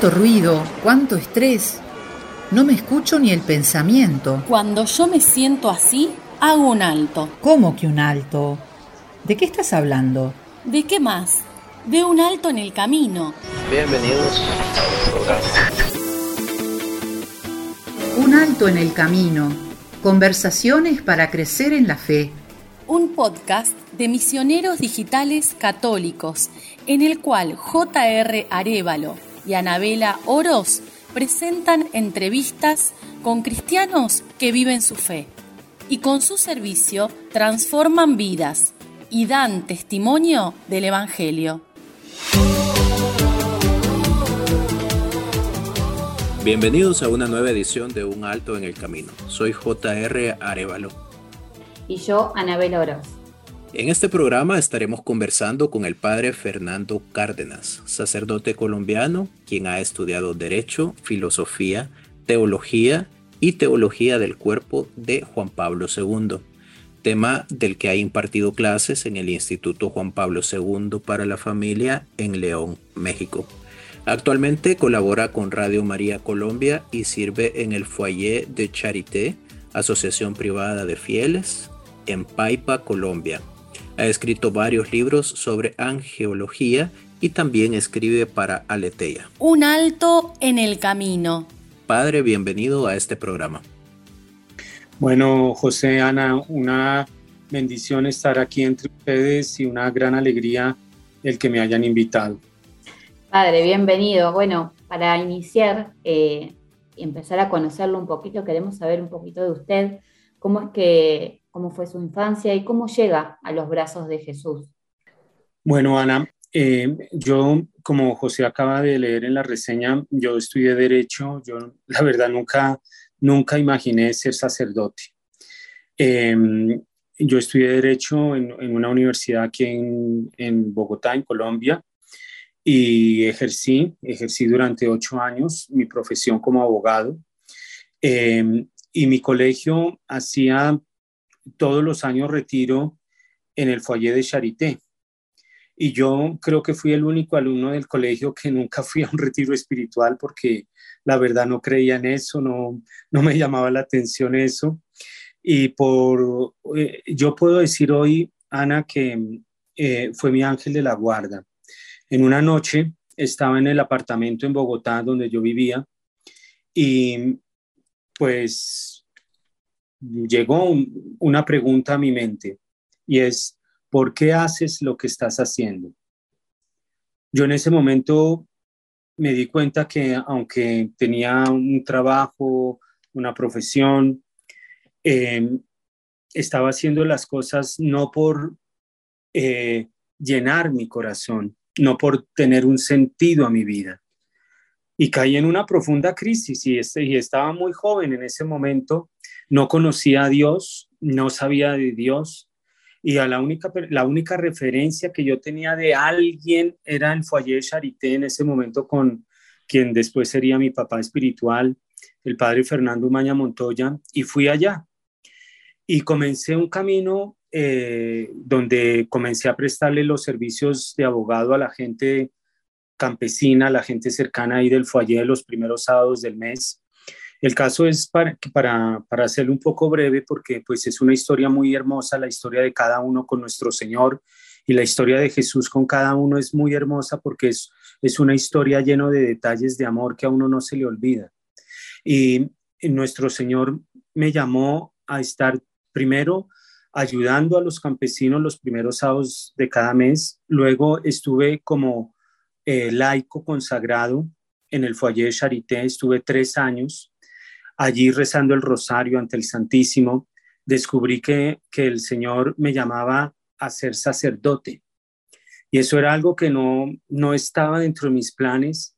Cuánto ruido, cuánto estrés. No me escucho ni el pensamiento. Cuando yo me siento así, hago un alto. ¿Cómo que un alto? ¿De qué estás hablando? ¿De qué más? De un alto en el camino. Bienvenidos programa. Un alto en el camino. Conversaciones para crecer en la fe. Un podcast de misioneros digitales católicos en el cual J.R. Arevalo y Anabela Oros presentan entrevistas con cristianos que viven su fe y con su servicio transforman vidas y dan testimonio del Evangelio. Bienvenidos a una nueva edición de Un Alto en el Camino. Soy JR Arevalo. Y yo, Anabel Oro. En este programa estaremos conversando con el padre Fernando Cárdenas, sacerdote colombiano, quien ha estudiado Derecho, Filosofía, Teología y Teología del Cuerpo de Juan Pablo II, tema del que ha impartido clases en el Instituto Juan Pablo II para la Familia en León, México. Actualmente colabora con Radio María Colombia y sirve en el Foyer de Charité, Asociación Privada de Fieles, en Paipa, Colombia. Ha escrito varios libros sobre angeología y también escribe para Aletea. Un alto en el camino. Padre, bienvenido a este programa. Bueno, José, Ana, una bendición estar aquí entre ustedes y una gran alegría el que me hayan invitado. Padre, bienvenido. Bueno, para iniciar eh, y empezar a conocerlo un poquito, queremos saber un poquito de usted, cómo es que, cómo fue su infancia y cómo llega a los brazos de Jesús. Bueno, Ana, eh, yo, como José acaba de leer en la reseña, yo estudié Derecho, yo la verdad nunca, nunca imaginé ser sacerdote. Em, yo estudié Derecho en, una universidad aquí en, en Bogotá, en Colombia, y ejercí, ejercí durante ocho años mi profesión como abogado. Em, y mi colegio hacía todos los años retiro en el foyer de Charité. Y yo creo que fui el único alumno del colegio que nunca fui a un retiro espiritual porque la verdad no creía en eso, no, no me llamaba la atención eso. Y por, eh, yo puedo decir hoy, Ana, que eh, fue mi ángel de la guarda. En una noche estaba en el apartamento en Bogotá donde yo vivía y pues llegó una pregunta a mi mente y es, ¿por qué haces lo que estás haciendo? Yo en ese momento me di cuenta que aunque tenía un trabajo, una profesión, em, estaba haciendo las cosas no por eh, llenar mi corazón, no por tener un sentido a mi vida. Y caí en una profunda crisis y, este, y estaba muy joven en ese momento, no conocía a Dios, no sabía de Dios y a la única, la única referencia que yo tenía de alguien era el foyer Charité en ese momento con quien después sería mi papá espiritual, el padre Fernando Maña Montoya, y fui allá. Y comencé un camino eh, donde comencé a prestarle los servicios de abogado a la gente campesina, a la gente cercana ahí del foyer los primeros sábados del mes. El caso es para, para, para hacerlo un poco breve porque pues es una historia muy hermosa, la historia de cada uno con nuestro Señor y la historia de Jesús con cada uno es muy hermosa porque es, es una historia llena de detalles de amor que a uno no se le olvida. Y nuestro Señor me llamó a estar primero ayudando a los campesinos los primeros sábados de cada mes. Luego estuve como eh, laico consagrado en el foyer Charité, estuve tres años allí rezando el rosario ante el Santísimo. Descubrí que, que el Señor me llamaba a ser sacerdote. Y eso era algo que no, no estaba dentro de mis planes.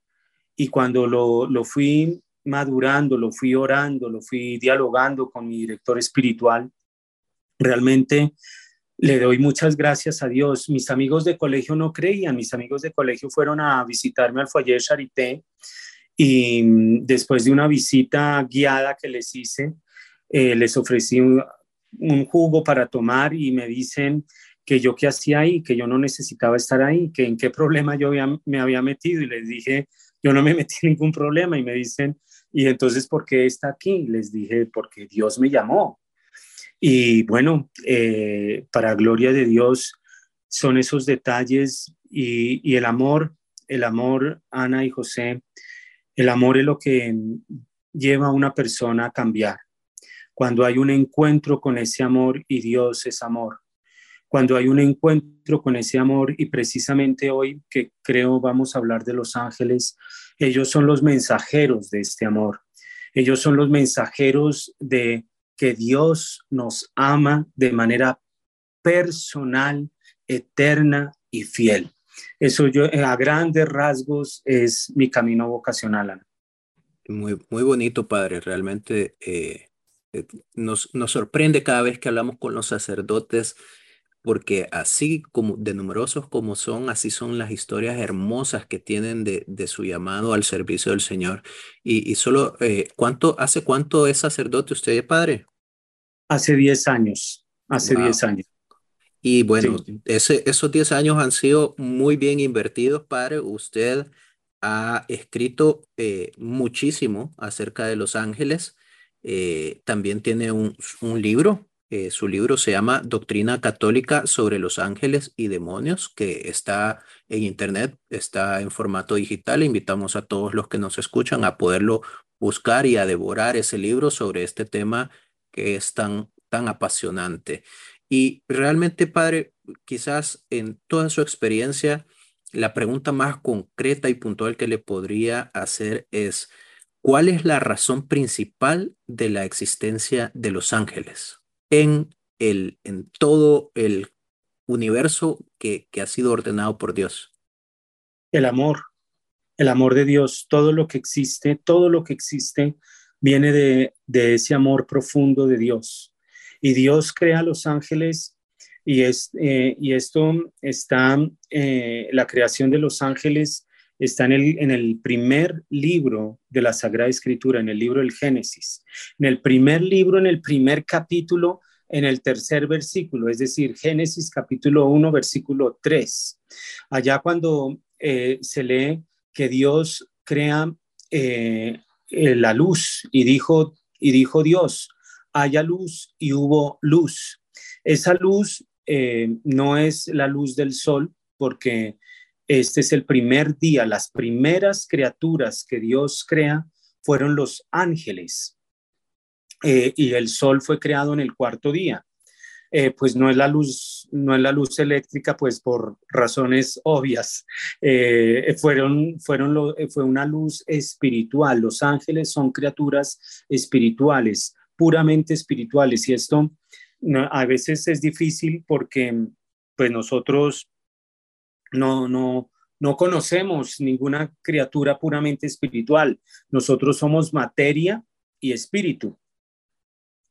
Y cuando lo, lo fui madurando, lo fui orando, lo fui dialogando con mi director espiritual, Realmente le doy muchas gracias a Dios. Mis amigos de colegio no creían, mis amigos de colegio fueron a visitarme al foyer Charité y mm, después de una visita guiada que les hice, eh, les ofrecí un, jugo para tomar y me dicen que yo qué hacía ahí, que yo no necesitaba estar ahí, que en qué problema yo me había metido y les dije yo no me metí en ningún problema y me dicen, ¿y entonces por qué está aquí? Les dije, porque Dios me llamó. Y bueno, eh, para gloria de Dios son esos detalles y el amor, el amor, Ana y José, el amor es lo que lleva a una persona a cambiar. Cuando hay un encuentro con ese amor y Dios es amor. Cuando hay un encuentro con ese amor y precisamente hoy que creo vamos a hablar de los ángeles, ellos son los mensajeros de este amor. Ellos son los mensajeros de que Dios nos ama de manera personal, eterna y fiel. Eso yo a grandes rasgos es mi camino vocacional. Muy, muy bonito, padre. Realmente eh, eh, nos, nos sorprende cada vez que hablamos con los sacerdotes porque así como de numerosos como son, así son las historias hermosas que tienen de, de su llamado al servicio del Señor. Y, y solo, eh, ¿cuánto, ¿hace cuánto es sacerdote usted, padre? Hace 10 años, hace 10 años. Y bueno, ese, esos 10 años han sido muy bien invertidos, padre. Usted ha escrito eh, muchísimo acerca de los ángeles. Eh, también tiene un, un libro. Eh, su libro se llama Doctrina Católica sobre los ángeles y demonios, que está en internet, está en formato digital. Invitamos a todos los que nos escuchan a poderlo buscar y a devorar ese libro sobre este tema que es tan, tan apasionante. Y realmente, padre, quizás en toda su experiencia, la pregunta más concreta y puntual que le podría hacer es, ¿cuál es la razón principal de la existencia de los ángeles en, el, en todo el universo que, que ha sido ordenado por Dios? El amor, el amor de Dios, todo lo que existe, todo lo que existe viene de, de ese amor profundo de Dios y Dios crea los ángeles y, es, eh, y esto está, eh, la creación de los ángeles está en el, en el primer libro de la Sagrada Escritura, en el libro del Génesis. En el primer libro, en el primer capítulo, en el tercer versículo, es decir, Génesis capítulo 1, versículo 3. Allá cuando eh, se lee que Dios crea la luz y dijo, y dijo Dios, haya luz y hubo luz. Esa luz eh, no es la luz del sol porque este es el primer día, las primeras criaturas que Dios crea fueron los ángeles eh, y el sol fue creado en el cuarto día. Eh, pues no es la luz, no es la luz eléctrica, pues por razones obvias. fueron, fueron fue una luz espiritual. Los ángeles son criaturas espirituales puramente espirituales y esto a veces es difícil porque pues nosotros no, no, no conocemos ninguna criatura puramente espiritual. Nosotros somos materia y espíritu.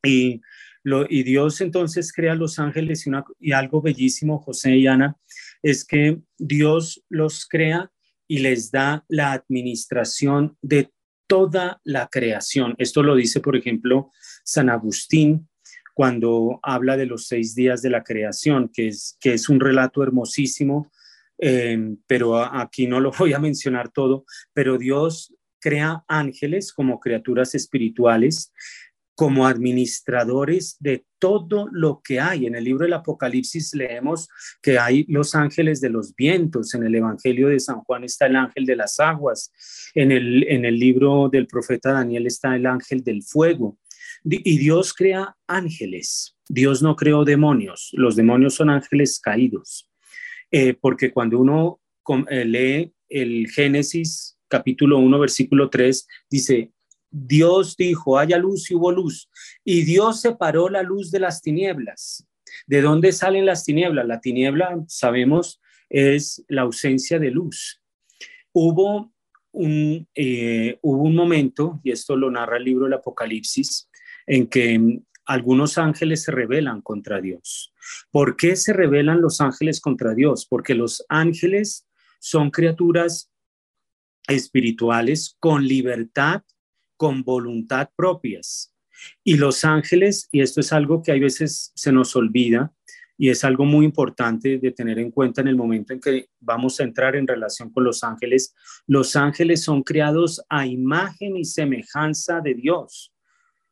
Y, lo, y Dios entonces crea los ángeles y, algo bellísimo, José y Ana, es que Dios los crea y les da la administración de toda la creación. Esto lo dice, por ejemplo, San Agustín cuando habla de los seis días de la creación, que es, que es un relato hermosísimo, eh, pero aquí no lo voy a mencionar todo, pero Dios crea ángeles como criaturas espirituales como administradores de todo lo que hay. En el libro del Apocalipsis leemos que hay los ángeles de los vientos, en el Evangelio de San Juan está el ángel de las aguas, en el, en el libro del profeta Daniel está el ángel del fuego. Y Dios crea ángeles, Dios no creó demonios, los demonios son ángeles caídos, eh, porque cuando uno eh, lee el Génesis capítulo 1, versículo 3, dice, Dios dijo, haya luz y hubo luz. Y Dios separó la luz de las tinieblas. ¿De dónde salen las tinieblas? La tiniebla, sabemos, es la ausencia de luz. Hubo un, eh, hubo un momento, y esto lo narra el libro del Apocalipsis, en que algunos ángeles se rebelan contra Dios. ¿Por qué se rebelan los ángeles contra Dios? Porque los ángeles son criaturas espirituales con libertad con voluntad propias. Y los ángeles, y esto es algo que a veces se nos olvida, y es algo muy importante de tener en cuenta en el momento en que vamos a entrar en relación con los ángeles. Los ángeles son creados a imagen y semejanza de Dios,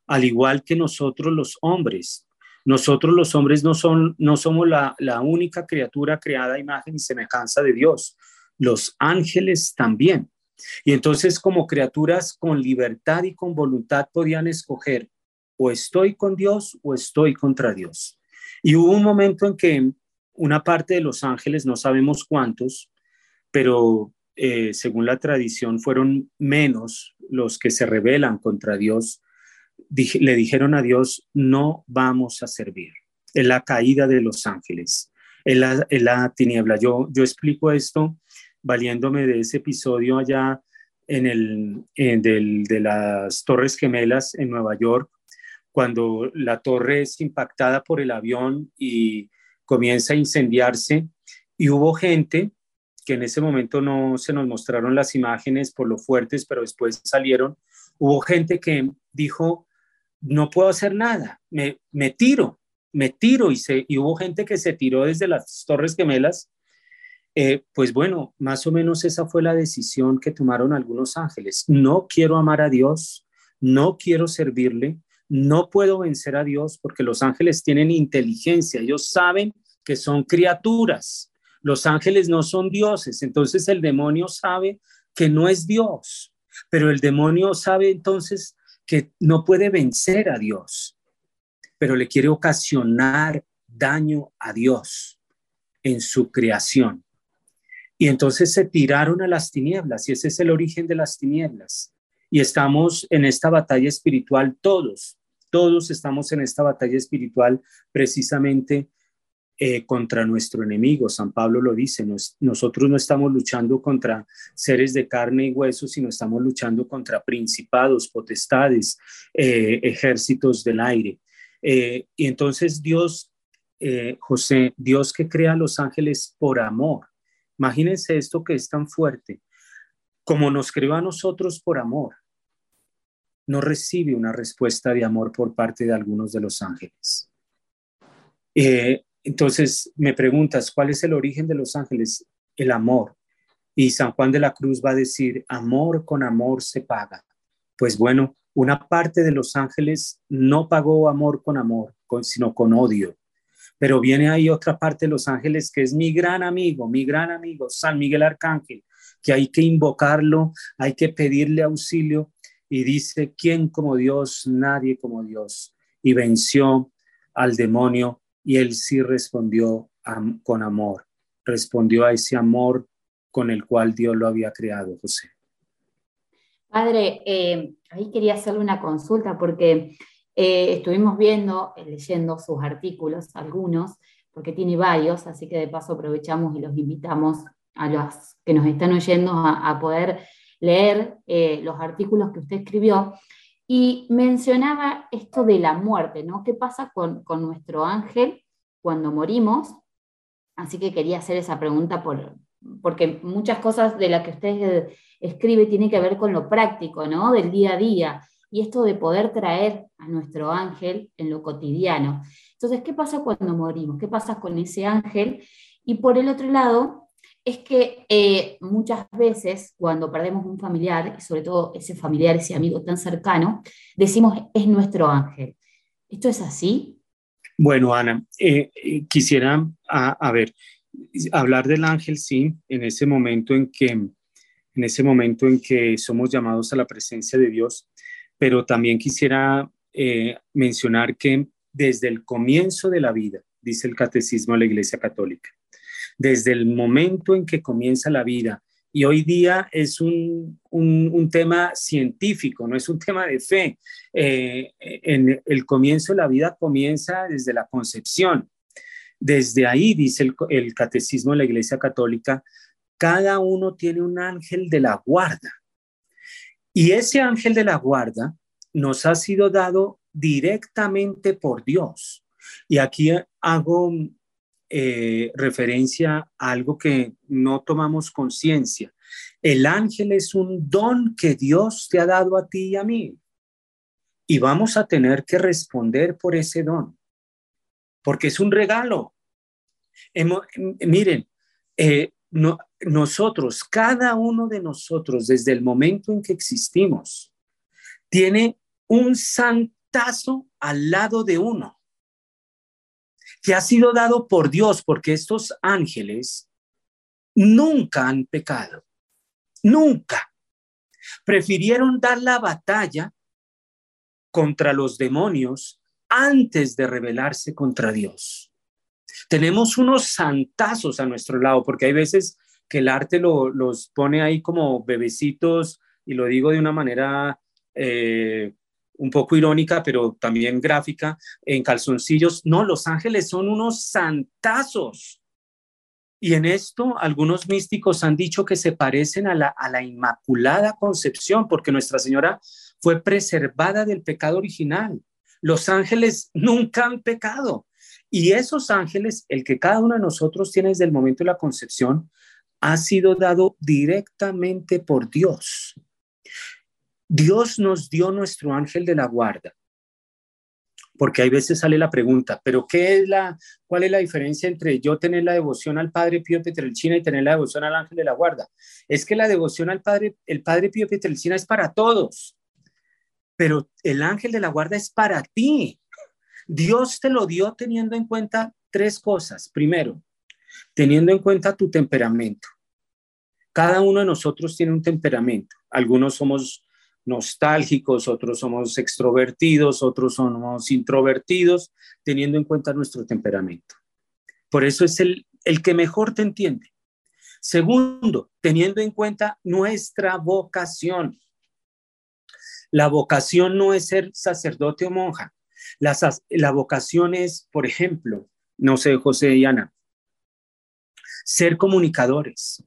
al igual que nosotros los hombres. Nosotros los hombres no, son, no somos la, la única criatura creada a imagen y semejanza de Dios. Los ángeles también. Y entonces como criaturas con libertad y con voluntad podían escoger o estoy con Dios o estoy contra Dios. Y hubo un momento en que una parte de los ángeles, no sabemos cuántos, pero eh, según la tradición fueron menos los que se rebelan contra Dios, le dijeron a Dios, no vamos a servir. Es la caída de los ángeles, es la, la tiniebla. Yo, yo explico esto valiéndome de ese episodio allá en el de las Torres Gemelas en Nueva York, cuando la torre es impactada por el avión y comienza a incendiarse y hubo gente que en ese momento no se nos mostraron las imágenes por lo fuertes, pero después salieron, hubo gente que dijo, no puedo hacer nada, me, me tiro, me tiro y, se, y hubo gente que se tiró desde las Torres Gemelas. Eh, pues bueno, más o menos esa fue la decisión que tomaron algunos ángeles. No quiero amar a Dios, no quiero servirle, no puedo vencer a Dios porque los ángeles tienen inteligencia, ellos saben que son criaturas. Los ángeles no son dioses, entonces el demonio sabe que no es Dios, pero el demonio sabe entonces que no puede vencer a Dios, pero le quiere ocasionar daño a Dios en su creación. Y entonces se tiraron a las tinieblas y ese es el origen de las tinieblas. Y estamos en esta batalla espiritual todos, todos estamos en esta batalla espiritual precisamente eh, contra nuestro enemigo. San Pablo lo dice, nosotros no estamos luchando contra seres de carne y hueso, sino estamos luchando contra principados, potestades, eh, ejércitos del aire. Eh, y entonces Dios, José, Dios que crea a los ángeles por amor. Imagínense esto que es tan fuerte, como nos creó a nosotros por amor no recibe una respuesta de amor por parte de algunos de los ángeles. Eh, entonces, me preguntas, ¿cuál es el origen de los ángeles? El amor. Y San Juan de la Cruz va a decir, amor con amor se paga. Pues bueno, una parte de los ángeles no pagó amor con amor, sino con odio. Pero viene ahí otra parte de los ángeles que es mi gran amigo, mi gran amigo, San Miguel Arcángel, que hay que invocarlo, hay que pedirle auxilio y dice, ¿quién como Dios? Nadie como Dios. Y venció al demonio y él sí respondió con amor, respondió a ese amor con el cual Dios lo había creado, José. Padre, eh, ahí quería hacerle una consulta porque eh, estuvimos viendo, eh, leyendo sus artículos, algunos, porque tiene varios, así que de paso aprovechamos y los invitamos a los que nos están oyendo a poder leer eh, los artículos que usted escribió y mencionaba esto de la muerte, ¿no? ¿Qué pasa con, nuestro ángel cuando morimos? Así que quería hacer esa pregunta por, porque muchas cosas de las que usted escribe tienen que ver con lo práctico, ¿no? Del día a día. Y esto de poder traer a nuestro ángel en lo cotidiano. Entonces, ¿qué pasa cuando morimos? ¿Qué pasa con ese ángel? Y por el otro lado, es que eh, muchas veces cuando perdemos un familiar, y sobre todo ese familiar, ese amigo tan cercano, decimos es nuestro ángel. ¿Esto es así? Bueno, Ana, eh, eh, quisiera, a, ver, hablar del ángel, sí, en ese momento en que, en ese momento en que somos llamados a la presencia de Dios, pero también quisiera mencionar que desde el comienzo de la vida, dice el Catecismo de la Iglesia Católica, desde el momento en que comienza la vida. Y hoy día es un, tema científico, no es un tema de fe. Eh, en el comienzo de la vida comienza desde la concepción. Desde ahí, dice el catecismo de la Iglesia Católica, cada uno tiene un ángel de la guarda. Y ese ángel de la guarda nos ha sido dado directamente por Dios. Y aquí hago eh, referencia a algo que no tomamos conciencia. El ángel es un don que Dios te ha dado a ti y a mí. Y vamos a tener que responder por ese don, porque es un regalo. miren, eh, nosotros, cada uno de nosotros, desde el momento en que existimos, tiene un santazo al lado de uno, que ha sido dado por Dios, porque estos ángeles nunca han pecado, nunca. Prefirieron dar la batalla contra los demonios antes de rebelarse contra Dios. Tenemos unos santazos a nuestro lado, porque hay veces que el arte los pone ahí como bebecitos, y lo digo de una manera eh, un poco irónica, pero también gráfica, en calzoncillos. No, los ángeles son unos santazos. Y en esto algunos místicos han dicho que se parecen a la, a la Inmaculada Concepción, porque Nuestra Señora fue preservada del pecado original. Los ángeles nunca han pecado. Y esos ángeles, el que cada uno de nosotros tiene desde el momento de la concepción, ha sido dado directamente por Dios. Dios nos dio nuestro ángel de la guarda. Porque hay veces sale la pregunta, pero ¿qué es la, cuál es la diferencia entre yo tener la devoción al Padre Pío Petrelcina y tener la devoción al ángel de la guarda? Es que la devoción al Padre, el Padre Pío Petrelcina es para todos, pero el ángel de la guarda es para ti. Dios te lo dio teniendo en cuenta tres cosas. Primero, teniendo en cuenta tu temperamento. Cada uno de nosotros tiene un temperamento. Algunos somos nostálgicos, otros somos extrovertidos, otros somos introvertidos, teniendo en cuenta nuestro temperamento. Por eso es el, el que mejor te entiende. Segundo, teniendo en cuenta nuestra vocación. La vocación no es ser sacerdote o monja. La, la vocación es, por ejemplo, no sé, José y Ana, ser comunicadores,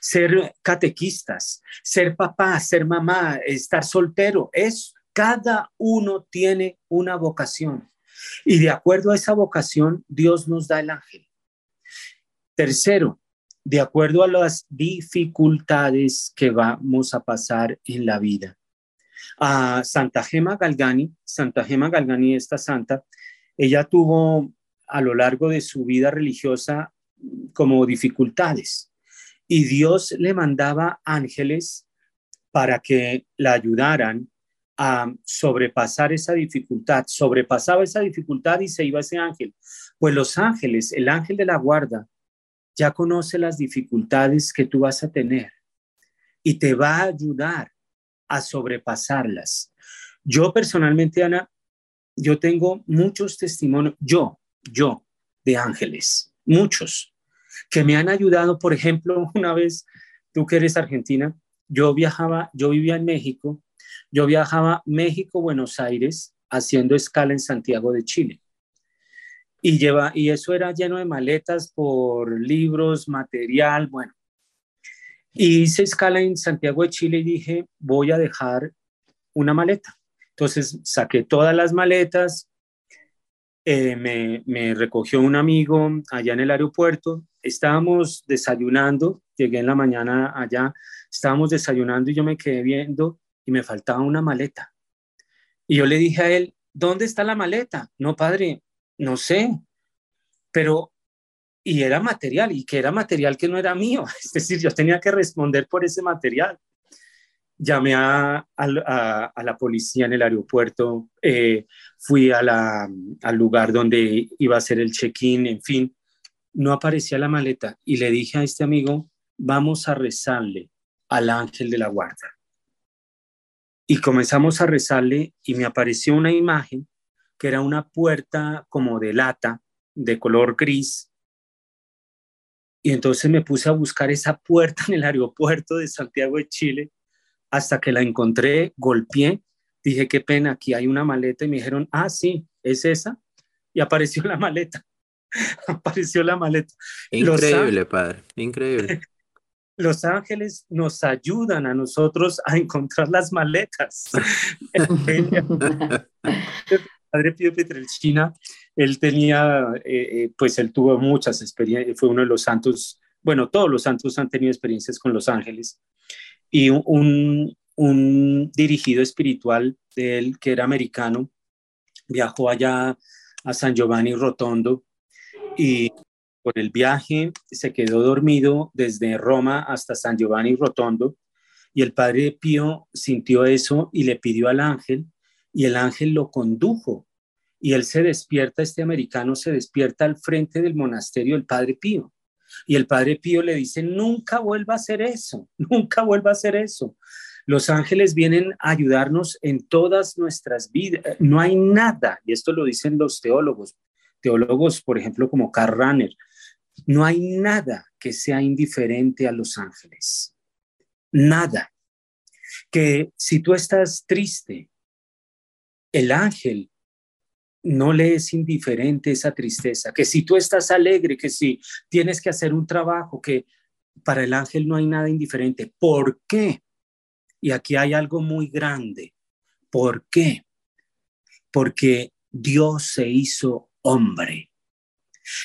ser catequistas, ser papá, ser mamá, estar soltero. Es cada uno tiene una vocación. Y de acuerdo a esa vocación, Dios nos da el ángel. Tercero, de acuerdo a las dificultades que vamos a pasar en la vida. A Santa Gema Galgani, Santa Gema Galgani, esta santa, ella tuvo a lo largo de su vida religiosa como dificultades y Dios le mandaba ángeles para que la ayudaran a sobrepasar esa dificultad. Sobrepasaba esa dificultad y se iba ese ángel. Pues los ángeles, el ángel de la guarda, ya conoce las dificultades que tú vas a tener y te va a ayudar a sobrepasarlas. Yo personalmente, Ana, yo tengo muchos testimonios, yo, yo, de ángeles, muchos que me han ayudado, por ejemplo, una vez, tú que eres argentina, yo viajaba, yo vivía en México, yo viajaba México, Buenos Aires, haciendo escala en Santiago de Chile. Y, lleva, y eso era lleno de maletas por libros, material, bueno. Y hice escala en Santiago de Chile y dije, voy a dejar una maleta. Entonces saqué todas las maletas, eh, me, me, recogió un amigo allá en el aeropuerto, estábamos desayunando, llegué en la mañana allá, estábamos desayunando y yo me quedé viendo y me faltaba una maleta. Y yo le dije a él, ¿dónde está la maleta? No, padre, no sé, pero, y era material, y que era material que no era mío, es decir, yo tenía que responder por ese material llamé a, la policía en el aeropuerto, eh, fui al lugar donde iba a hacer el check-in, en fin, no aparecía la maleta y le dije a este amigo, vamos a rezarle al ángel de la guarda. Y comenzamos a rezarle y me apareció una imagen que era una puerta como de lata, de color gris. Y entonces me puse a buscar esa puerta en el aeropuerto de Santiago de Chile hasta que la encontré, golpeé, dije, qué pena, aquí hay una maleta y me dijeron, ah, sí, es esa. Y apareció la maleta. apareció la maleta. Increíble, padre, increíble. Los ángeles nos ayudan a nosotros a encontrar las maletas. padre Pío Petrelchina, él tenía, eh, eh, pues él tuvo muchas experiencias, fue uno de los santos, bueno, todos los santos han tenido experiencias con los ángeles y un, un dirigido espiritual de él, que era americano, viajó allá a San Giovanni Rotondo y por el viaje, se quedó dormido desde Roma hasta San Giovanni Rotondo y el padre Pío sintió eso y le pidió al ángel y el ángel lo condujo y él se despierta, este americano se despierta al frente del monasterio del padre Pío. Y el padre Pío le dice, nunca vuelva a hacer eso, nunca vuelva a hacer eso. Los ángeles vienen a ayudarnos en todas nuestras vidas. No hay nada, y esto lo dicen los teólogos, teólogos, por ejemplo, como Karl Rahner, no hay nada que sea indiferente a los ángeles. Nada. Que si tú estás triste, el ángel no le es indiferente esa tristeza. Que si tú estás alegre, que si tienes que hacer un trabajo, que para el ángel no hay nada indiferente. ¿Por qué? Y aquí hay algo muy grande. ¿Por qué? Porque Dios se hizo hombre.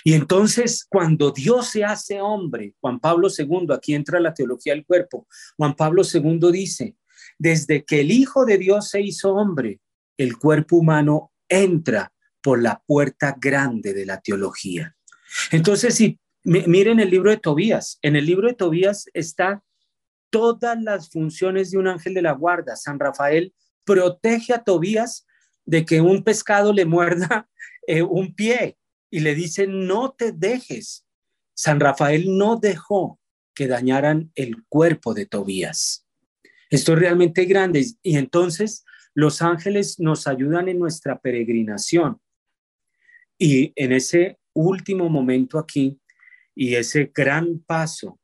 Y entonces, cuando Dios se hace hombre, Juan Pablo II, aquí entra la teología del cuerpo, Juan Pablo II dice, desde que el Hijo de Dios se hizo hombre, el cuerpo humano entra por la puerta grande de la teología. Entonces, si miren el libro de Tobías, en el libro de Tobías está todas las funciones de un ángel de la guarda. San Rafael protege a Tobías de que un pescado le muerda eh, un pie y le dice, no te dejes. San Rafael no dejó que dañaran el cuerpo de Tobías. Esto es realmente grande. Y entonces los ángeles nos ayudan en nuestra peregrinación. Y en ese último momento aquí y ese gran paso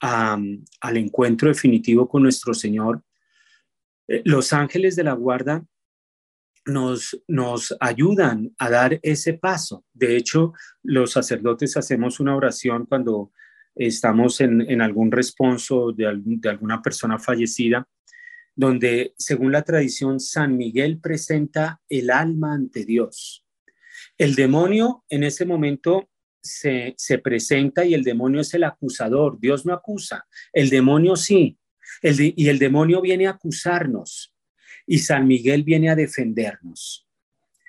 al encuentro definitivo con nuestro Señor, eh, los ángeles de la guarda nos, nos ayudan a dar ese paso. De hecho, los sacerdotes hacemos una oración cuando estamos en, algún responso de, de alguna persona fallecida, donde según la tradición San Miguel presenta el alma ante Dios. El demonio en ese momento se, se, presenta y el demonio es el acusador. Dios no acusa, el demonio sí. El y el demonio viene a acusarnos y San Miguel viene a defendernos.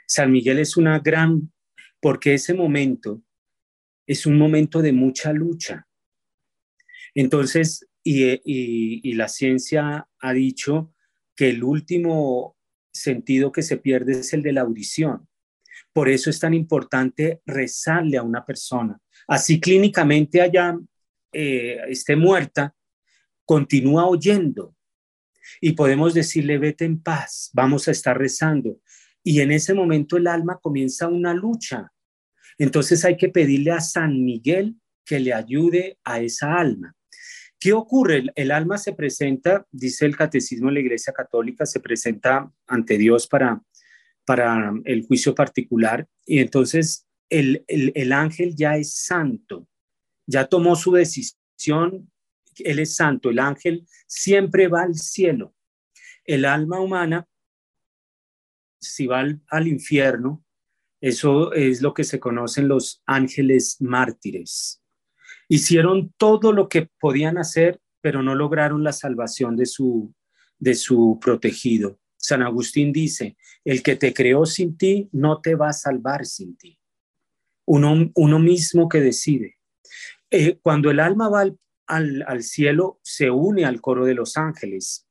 San Miguel es una gran, porque ese momento es un momento de mucha lucha. Entonces, y, la ciencia ha dicho que el último sentido que se pierde es el de la audición. Por eso es tan importante rezarle a una persona. Así clínicamente allá eh, esté muerta, continúa oyendo, y podemos decirle, vete en paz, vamos a estar rezando. Y en ese momento el alma comienza una lucha. Entonces hay que pedirle a San Miguel que le ayude a esa alma. ¿Qué ocurre? El, alma se presenta, dice el catecismo de la Iglesia Católica, se presenta ante Dios para, para el juicio particular y entonces el, el ángel ya es santo, ya tomó su decisión él es santo, el ángel siempre va al cielo. El alma humana, si va al, infierno, eso es lo que se conocen los ángeles mártires. Hicieron todo lo que podían hacer, pero no lograron la salvación de su, de su protegido. San Agustín dice, el que te creó sin ti no te va a salvar sin ti. Uno, uno mismo que decide. Eh, cuando el alma va al, al, cielo se une al coro de los ángeles.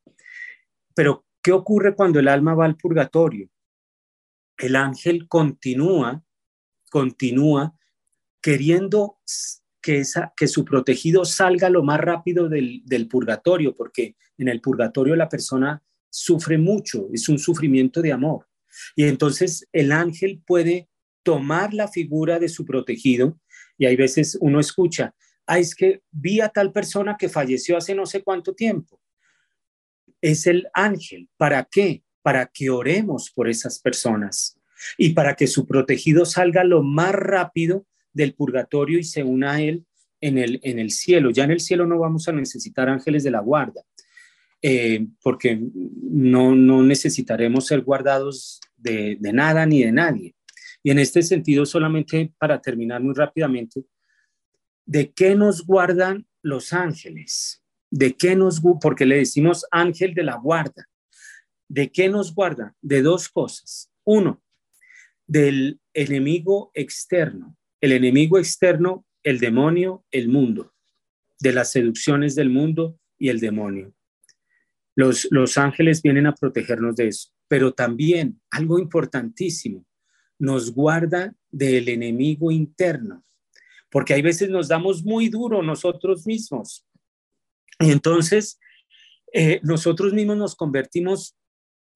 Pero, ¿qué ocurre cuando el alma va al purgatorio? El ángel continúa, continúa queriendo que, su protegido salga lo más rápido del, del purgatorio, porque en el purgatorio la persona sufre mucho, es un sufrimiento de amor. Y entonces el ángel puede tomar la figura de su protegido y hay veces uno escucha, ah, es que vi a tal persona que falleció hace no sé cuánto tiempo. Es el ángel. ¿Para qué? Para que oremos por esas personas y para que su protegido salga lo más rápido del purgatorio y se una a él en el, en el cielo. Ya en el cielo no vamos a necesitar ángeles de la guarda, eh, porque no, no necesitaremos ser guardados de, nada ni de nadie. Y en este sentido, solamente para terminar muy rápidamente, ¿De qué nos guardan los ángeles? ¿De qué nos, porque le decimos ángel de la guarda? ¿De qué nos guardan? De dos cosas. Uno, del enemigo externo. El enemigo externo el demonio, el mundo, de las seducciones del mundo y el demonio. Los, ángeles vienen a protegernos de eso, pero también algo importantísimo, nos guarda del enemigo interno, porque hay veces nos damos muy duro nosotros mismos. Y entonces eh, nosotros mismos nos convertimos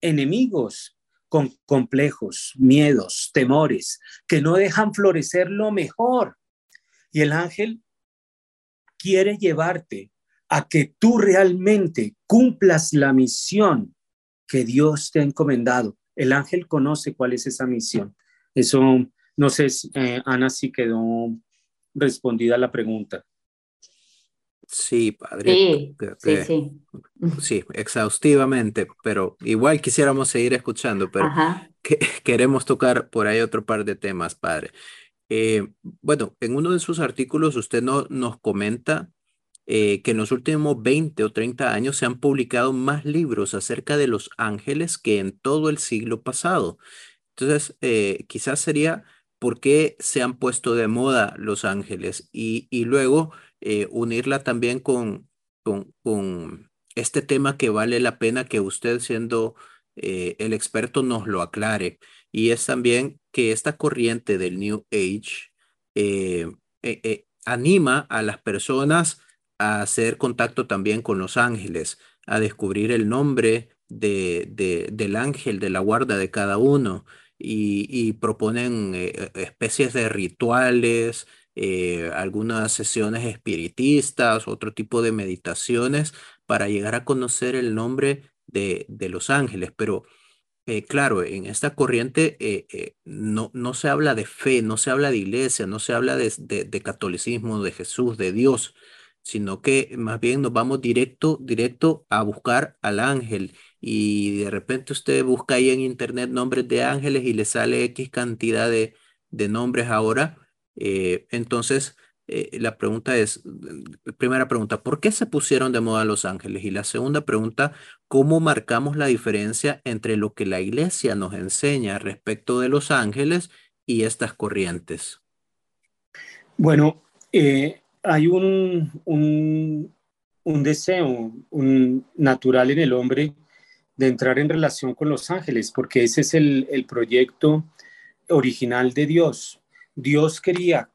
enemigos con complejos, miedos, temores, que no dejan florecer lo mejor. Y el ángel quiere llevarte a que tú realmente cumplas la misión que Dios te ha encomendado. El ángel conoce cuál es esa misión. Eso, no sé, eh, Ana, si quedó respondida la pregunta. Sí, padre. Sí, sí, sí. exhaustivamente, pero igual quisiéramos seguir escuchando, pero queremos tocar por ahí otro par de temas, padre. Eh, bueno, en uno de sus artículos usted no, nos comenta eh, que en los últimos 20 o 30 años se han publicado más libros acerca de los ángeles que en todo el siglo pasado. Entonces, eh, quizás sería por qué se han puesto de moda los ángeles y, y luego eh, unirla también con, con, este tema que vale la pena que usted siendo eh, el experto nos lo aclare. Y es también que esta corriente del New Age eh, anima a las personas a hacer contacto también con los ángeles, a descubrir el nombre de, de, del ángel, de la guarda de cada uno, y, y proponen especies de rituales, eh, algunas sesiones espiritistas, otro tipo de meditaciones para llegar a conocer el nombre de, los ángeles. Pero eh, claro, en esta corriente eh, no, no se habla de fe, no se habla de iglesia, no se habla de, de, catolicismo, de Jesús, de Dios, sino que más bien nos vamos directo, directo a buscar al ángel. Y de repente usted busca ahí en internet nombres de ángeles y le sale X cantidad de, de nombres ahora eh, entonces, eh, la pregunta es, primera pregunta, ¿por qué se pusieron de moda Los Ángeles? Y la segunda pregunta, ¿cómo marcamos la diferencia entre lo que la iglesia nos enseña respecto de Los Ángeles y estas corrientes? Bueno, eh, hay un, un, deseo natural en el hombre de entrar en relación con los ángeles, porque ese es el, el proyecto original de Dios. Dios quería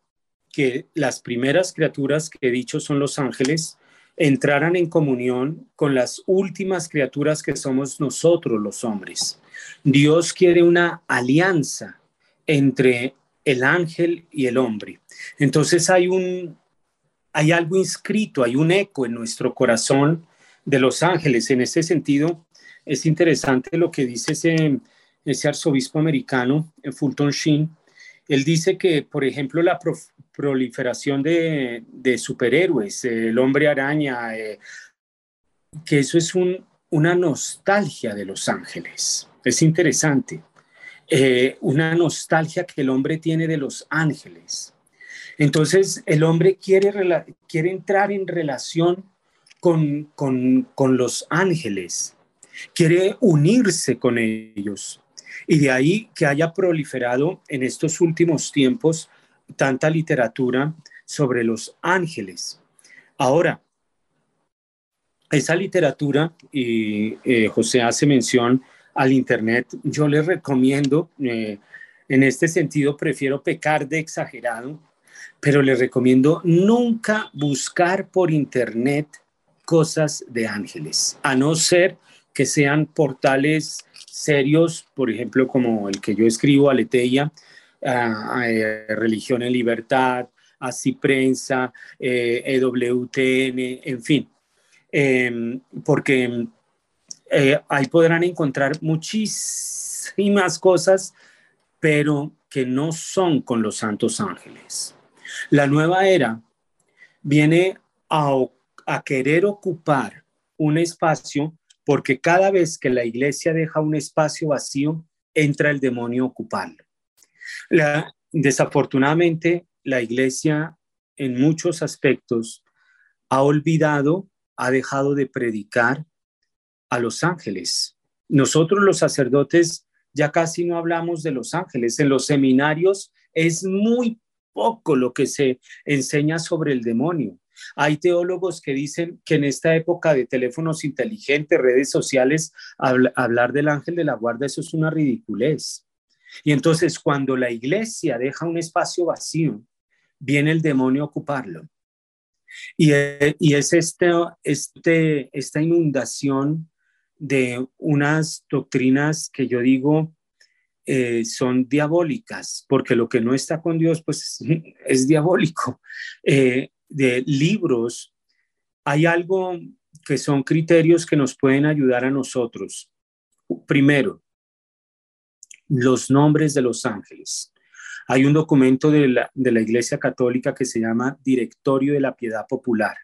que las primeras criaturas que he dicho son los ángeles entraran en comunión con las últimas criaturas que somos nosotros los hombres. Dios quiere una alianza entre el ángel y el hombre. Entonces hay un hay algo inscrito, hay un eco en nuestro corazón de los ángeles. En ese sentido, es interesante lo que dice ese, ese arzobispo americano, Fulton Sheen, él dice que, por ejemplo, la proliferación de, superhéroes, el hombre araña, eh, que eso es una nostalgia de los ángeles. Es interesante. Eh, una nostalgia que el hombre tiene de los ángeles. Entonces, el hombre quiere, entrar en relación con los ángeles, quiere unirse con ellos. Y de ahí que haya proliferado en estos últimos tiempos tanta literatura sobre los ángeles. Ahora, esa literatura, y eh, José hace mención al Internet, yo le recomiendo, eh, en este sentido prefiero pecar de exagerado, pero le recomiendo nunca buscar por Internet cosas de ángeles, a no ser que sean portales serios, por ejemplo, como el que yo escribo, Aleteia, eh, Religión en Libertad, Así Prensa, EWTN, e en fin, em, porque eh, ahí podrán encontrar muchísimas cosas, pero que no son con los santos ángeles. La nueva era viene a querer ocupar un espacio porque cada vez que la iglesia deja un espacio vacío, entra el demonio a ocuparlo. desafortunadamente, la iglesia en muchos aspectos ha olvidado, ha dejado de predicar a los ángeles. Nosotros los sacerdotes ya casi no hablamos de los ángeles. En los seminarios es muy poco lo que se enseña sobre el demonio. Hay teólogos que dicen que en esta época de teléfonos inteligentes, redes sociales, hablar del ángel de la guarda, eso es una ridiculez. Y entonces cuando la iglesia deja un espacio vacío, viene el demonio a ocuparlo. Y, es este, este, esta inundación de unas doctrinas que yo digo eh, son diabólicas, porque lo que no está con Dios, pues es diabólico. Eh, de libros, hay algo que son criterios que nos pueden ayudar a nosotros. Primero, los nombres de los ángeles. Hay un documento de la, de la Iglesia Católica que se llama Directorio de la Piedad Popular,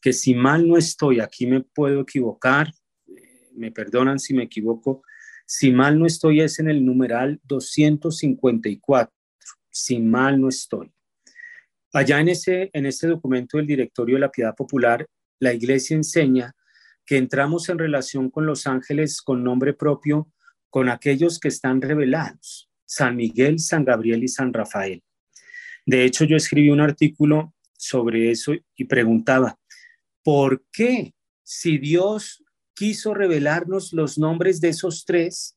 que si mal no estoy, aquí me puedo equivocar, me perdonan si me equivoco, si mal no estoy es en el numeral 254, si mal no estoy. Allá en ese, en documento del Directorio de la Piedad Popular, la Iglesia enseña que entramos en relación con los ángeles con nombre propio, con aquellos que están revelados, San Miguel, San Gabriel y San Rafael. De hecho, yo escribí un artículo sobre eso y preguntaba, ¿por qué si Dios quiso revelarnos los nombres de esos tres,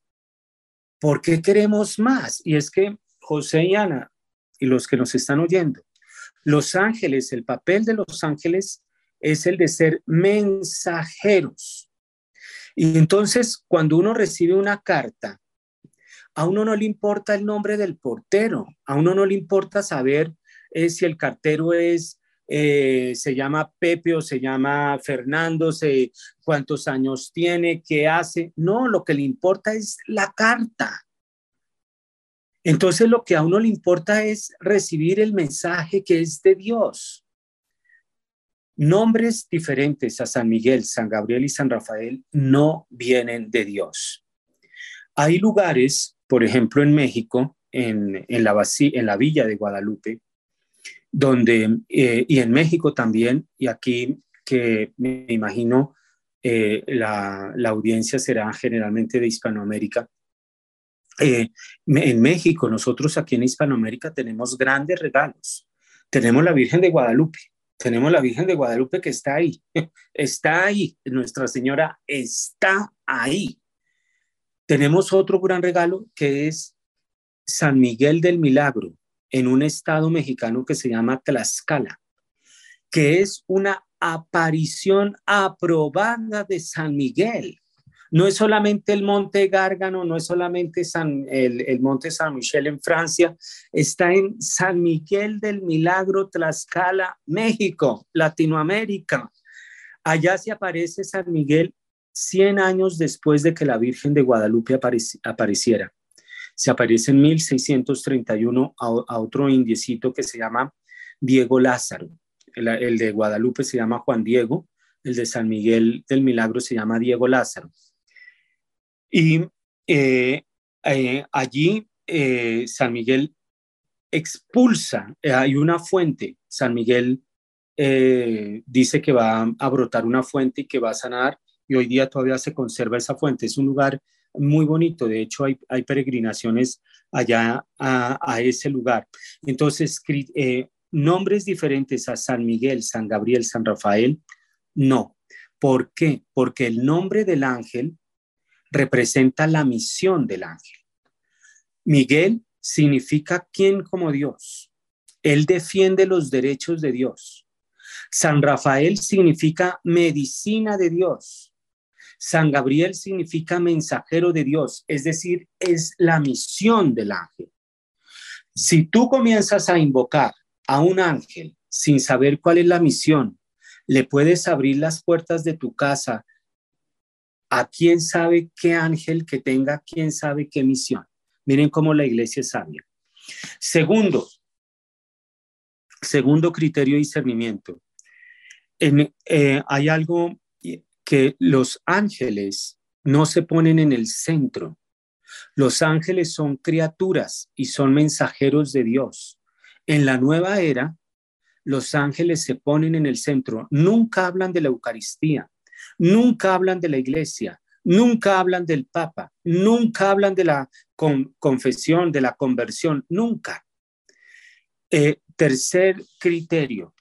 ¿por qué queremos más? Y es que José y Ana y los que nos están oyendo, los ángeles, el papel de los ángeles es el de ser mensajeros. Y entonces, cuando uno recibe una carta, a uno no le importa el nombre del portero, a uno no le importa saber eh, si el cartero es, eh, se llama Pepe o se llama Fernando, cuántos años tiene, qué hace. No, lo que le importa es la carta. Entonces lo que a uno le importa es recibir el mensaje que es de Dios. Nombres diferentes a San Miguel, San Gabriel y San Rafael no vienen de Dios. Hay lugares, por ejemplo en México, en, la, en la villa de Guadalupe, donde, eh, y en México también, y aquí que me imagino eh, la, la audiencia será generalmente de Hispanoamérica, eh, en México, nosotros aquí en Hispanoamérica tenemos grandes regalos. Tenemos la Virgen de Guadalupe, tenemos la Virgen de Guadalupe que está ahí, está ahí, Nuestra Señora está ahí. Tenemos otro gran regalo que es San Miguel del Milagro, en un estado mexicano que se llama Tlaxcala, que es una aparición aprobada de San Miguel. No es solamente el monte Gárgano, no es solamente el, monte San Michel en Francia, está en San Miguel del Milagro, Tlaxcala, México, Latinoamérica. Allá se aparece San Miguel 100 años después de que la Virgen de Guadalupe apareciera. Se aparece en 1631 a, otro indiecito que se llama Diego Lázaro. el de Guadalupe se llama Juan Diego, el de San Miguel del Milagro se llama Diego Lázaro. Y eh, eh, allí eh, San Miguel expulsa, hay una fuente, San Miguel dice que va a brotar una fuente y que va a sanar, y hoy día todavía se conserva esa fuente. Es un lugar muy bonito, de hecho hay, peregrinaciones allá a, ese lugar. Entonces, nombres diferentes a San Miguel, San Gabriel, San Rafael, no. ¿Por qué? Porque el nombre del ángel representa la misión del ángel. Miguel significa quién como Dios. Él defiende los derechos de Dios. San Rafael significa medicina de Dios. San Gabriel significa mensajero de Dios, es decir, es la misión del ángel. Si tú comienzas a invocar a un ángel sin saber cuál es la misión, le puedes abrir las puertas de tu casa a quién sabe qué ángel que tenga, quién sabe qué misión. Miren cómo la iglesia es sabia. Segundo, segundo criterio de discernimiento. Eh, hay algo que los ángeles no se ponen en el centro. Los ángeles son criaturas y son mensajeros de Dios. En la nueva era, los ángeles se ponen en el centro. Nunca hablan de la Eucaristía, Nunca hablan de la iglesia, nunca hablan del Papa, nunca hablan de la confesión, de la conversión, nunca. Eh, tercer criterio,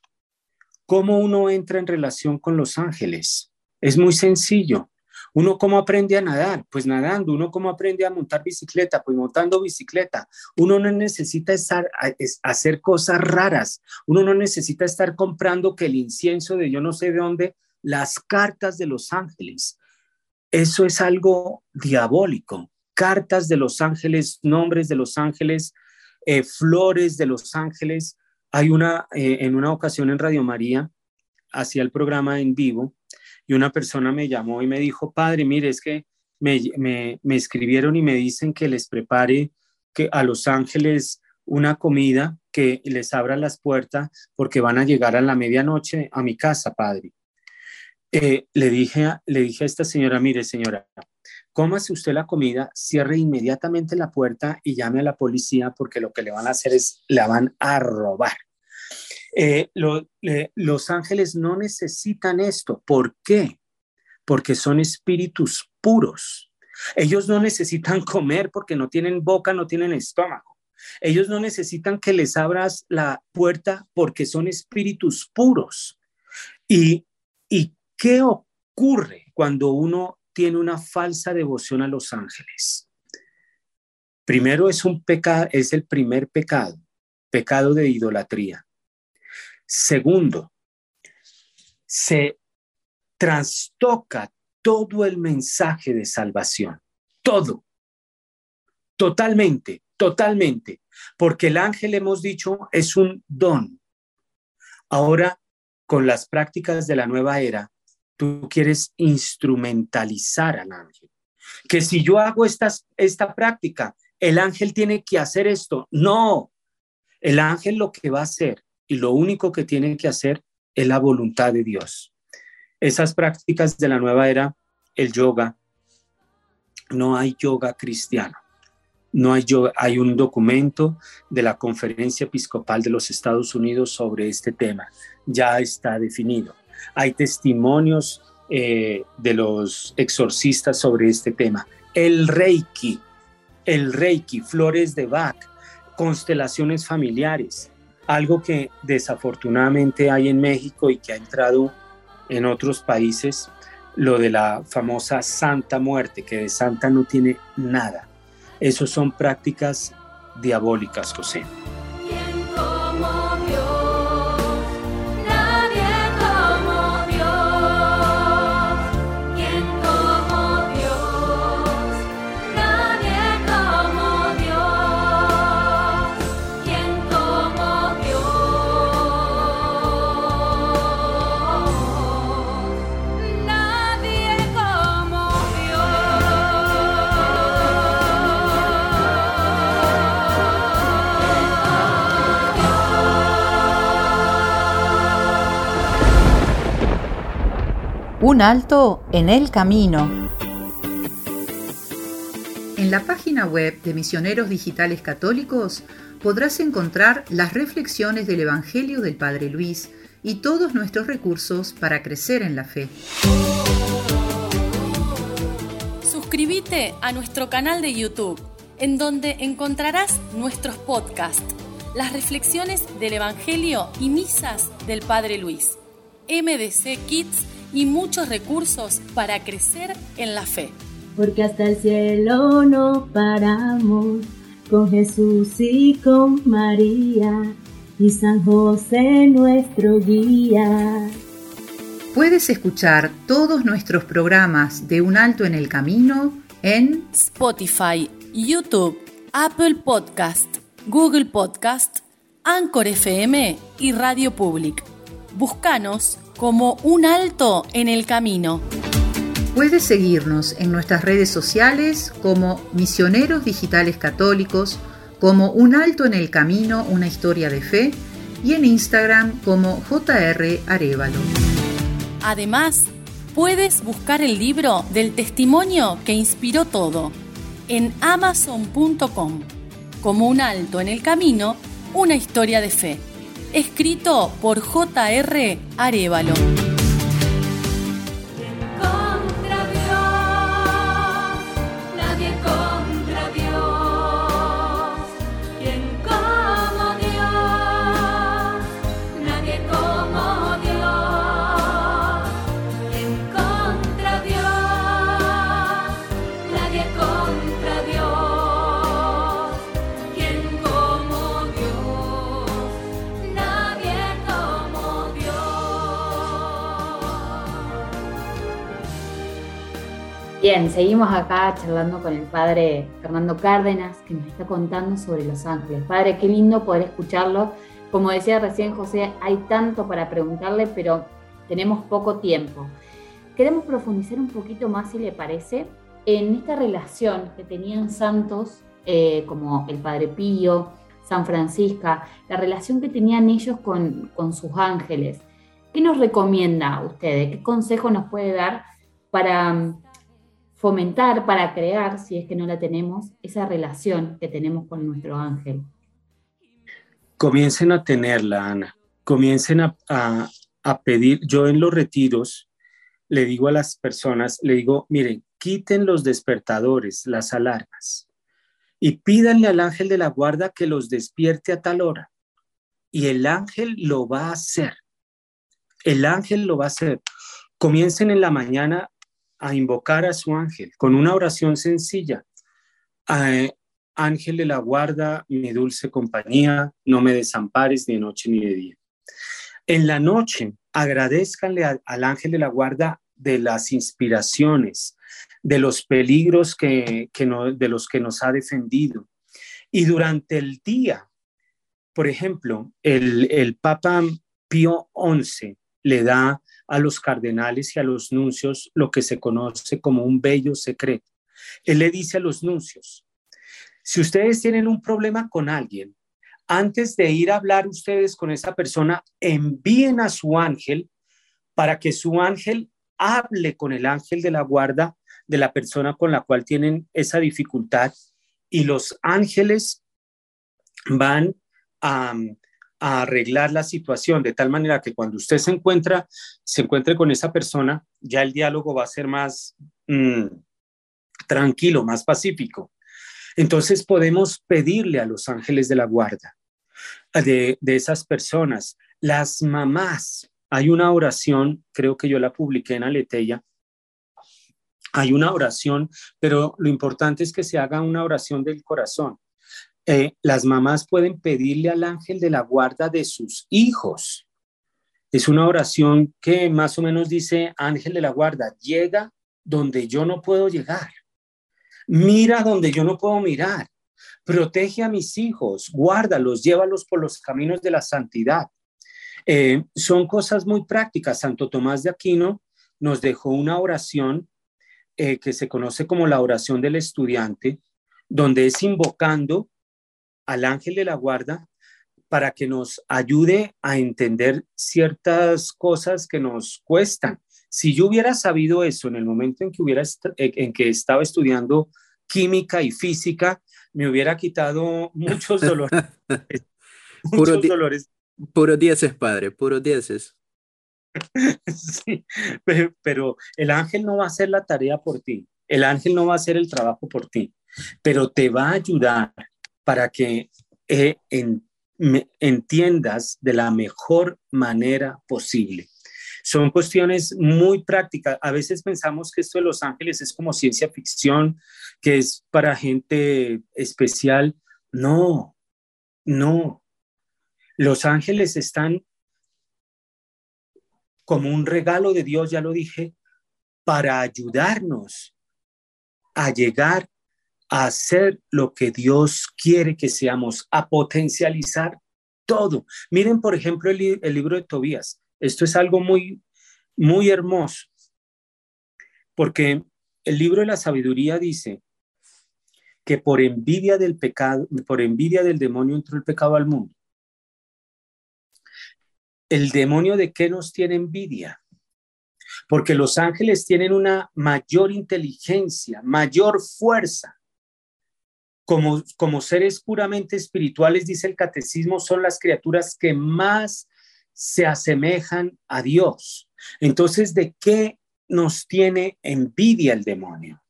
¿cómo uno entra en relación con los ángeles? Es muy sencillo. ¿Uno cómo aprende a nadar? Pues nadando. ¿Uno cómo aprende a montar bicicleta? Pues montando bicicleta. Uno no necesita estar, hacer cosas raras. Uno no necesita estar comprando que el incienso de yo no sé de dónde, las cartas de los ángeles. Eso es algo diabólico. Cartas de los ángeles, nombres de los ángeles, eh, flores de los ángeles. Hay una, eh, en una ocasión en Radio María, hacía el programa en vivo y una persona me llamó y me dijo, padre, mire, es que me, me, escribieron y me dicen que les prepare que a los ángeles una comida que les abra las puertas porque van a llegar a la medianoche a mi casa, padre. Eh, le, dije a, le dije a esta señora, mire señora, cómase usted la comida, cierre inmediatamente la puerta y llame a la policía porque lo que le van a hacer es, la van a robar. Eh, los ángeles no necesitan esto. ¿Por qué? Porque son espíritus puros. Ellos no necesitan comer porque no tienen boca, no tienen estómago. Ellos no necesitan que les abras la puerta porque son espíritus puros. ¿Y, y qué ocurre cuando uno tiene una falsa devoción a los ángeles? Primero es un pecado, es el primer pecado, pecado de idolatría. Segundo, se trastoca todo el mensaje de salvación, todo, totalmente, totalmente, porque el ángel, hemos dicho, es un don. Ahora, con las prácticas de la nueva era, tú quieres instrumentalizar al ángel. Que si yo hago esta práctica, el ángel tiene que hacer esto. No, el ángel lo que va a hacer y lo único que tienen que hacer es la voluntad de Dios. Esas prácticas de la nueva era, el yoga, no hay yoga cristiano. No hay yoga, hay un documento de la Conferencia Episcopal de los Estados Unidos sobre este tema. Ya está definido. Hay testimonios eh, de los exorcistas sobre este tema. El Reiki, el Reiki, flores de Bach, constelaciones familiares, algo que desafortunadamente hay en México y que ha entrado en otros países, lo de la famosa Santa Muerte, que de Santa no tiene nada. Esas son prácticas diabólicas, José. Un alto en el camino. En la página web de Misioneros Digitales Católicos podrás encontrar las reflexiones del Evangelio del Padre Luis y todos nuestros recursos para crecer en la fe. Suscríbete a nuestro canal de YouTube, en donde encontrarás nuestros podcasts, las reflexiones del Evangelio y misas del Padre Luis. MDC Kids y muchos recursos para crecer en la fe. Porque hasta el cielo no paramos con Jesús y con María y San José nuestro guía. Puedes escuchar todos nuestros programas de Un Alto en el Camino en Spotify, YouTube, Apple Podcast, Google Podcast, Anchor FM y Radio Public. Búscanos como un alto en el camino. Puedes seguirnos en nuestras redes sociales como Misioneros Digitales Católicos, como Un Alto en el Camino, una historia de fe, y en Instagram como JR Arevalo. Además, puedes buscar el libro del testimonio que inspiró todo en amazon.com, como Un Alto en el Camino, una historia de fe escrito por J.R. Arevalo. Bien, seguimos acá charlando con el padre Fernando Cárdenas, que nos está contando sobre los ángeles. Padre, qué lindo poder escucharlo. Como decía recién José, hay tanto para preguntarle, pero tenemos poco tiempo. Queremos profundizar un poquito más, si le parece, en esta relación que tenían santos eh, como el Padre Pío, San Francisca, la relación que tenían ellos con, con sus ángeles. ¿Qué nos recomienda usted? ¿Qué consejo nos puede dar para fomentar para crear, si es que no la tenemos, esa relación que tenemos con nuestro ángel. Comiencen a tenerla, Ana. Comiencen a, a, pedir. Yo en los retiros le digo a las personas, le digo, miren, quiten los despertadores, las alarmas, y pídanle al ángel de la guarda que los despierte a tal hora. Y el ángel lo va a hacer. El ángel lo va a hacer. Comiencen en la mañana a invocar a su ángel con una oración sencilla. ángel de la guarda, mi dulce compañía, no me desampares ni de noche ni de día. En la noche, agradezcanle al ángel de la guarda de las inspiraciones, de los peligros que, de los que nos ha defendido. Y durante el día, por ejemplo, el, el Papa Pío XI le da a los cardenales y a los nuncios lo que se conoce como un bello secreto. Él le dice a los nuncios, si ustedes tienen un problema con alguien, antes de ir a hablar ustedes con esa persona, envíen a su ángel para que su ángel hable con el ángel de la guarda de la persona con la cual tienen esa dificultad y los ángeles van a, arreglar la situación de tal manera que cuando usted se encuentra, se encuentre con esa persona, ya el diálogo va a ser más mm, tranquilo, más pacífico. Entonces podemos pedirle a los ángeles de la guarda de, de esas personas, las mamás. Hay una oración, creo que yo la publiqué en Aleteya, hay una oración, pero lo importante es que se haga una oración del corazón. Eh, las mamás pueden pedirle al ángel de la guarda de sus hijos. Es una oración que más o menos dice, ángel de la guarda, llega donde yo no puedo llegar. Mira donde yo no puedo mirar. Protege a mis hijos, guárdalos, llévalos por los caminos de la santidad. Eh, son cosas muy prácticas. Santo Tomás de Aquino nos dejó una oración eh, que se conoce como la oración del estudiante, donde es invocando al ángel de la guarda para que nos ayude a entender ciertas cosas que nos cuestan. Si yo hubiera sabido eso en el momento en que, hubiera en que estaba estudiando química y física, me hubiera quitado muchos dolores. muchos dolores. Puro dieces, padre, puro dieces. sí, pero el ángel no va a hacer la tarea por ti, el ángel no va a hacer el trabajo por ti, pero te va a ayudar para que eh, entiendas de la mejor manera posible. Son cuestiones muy prácticas. A veces pensamos que esto de Los Ángeles es como ciencia ficción, que es para gente especial. No, no. Los ángeles están como un regalo de Dios, ya lo dije, para ayudarnos a llegar hacer lo que Dios quiere que seamos, a potencializar todo. Miren, por ejemplo, el, libro de Tobías. Esto es algo muy, muy hermoso, porque el libro de la sabiduría dice que por envidia del pecado, por envidia del demonio entró el pecado al mundo. ¿El demonio de qué nos tiene envidia? Porque los ángeles tienen una mayor inteligencia, mayor fuerza, como, seres puramente espirituales, dice el catecismo, son las criaturas que más se asemejan a Dios. Entonces, ¿de qué nos tiene envidia el demonio?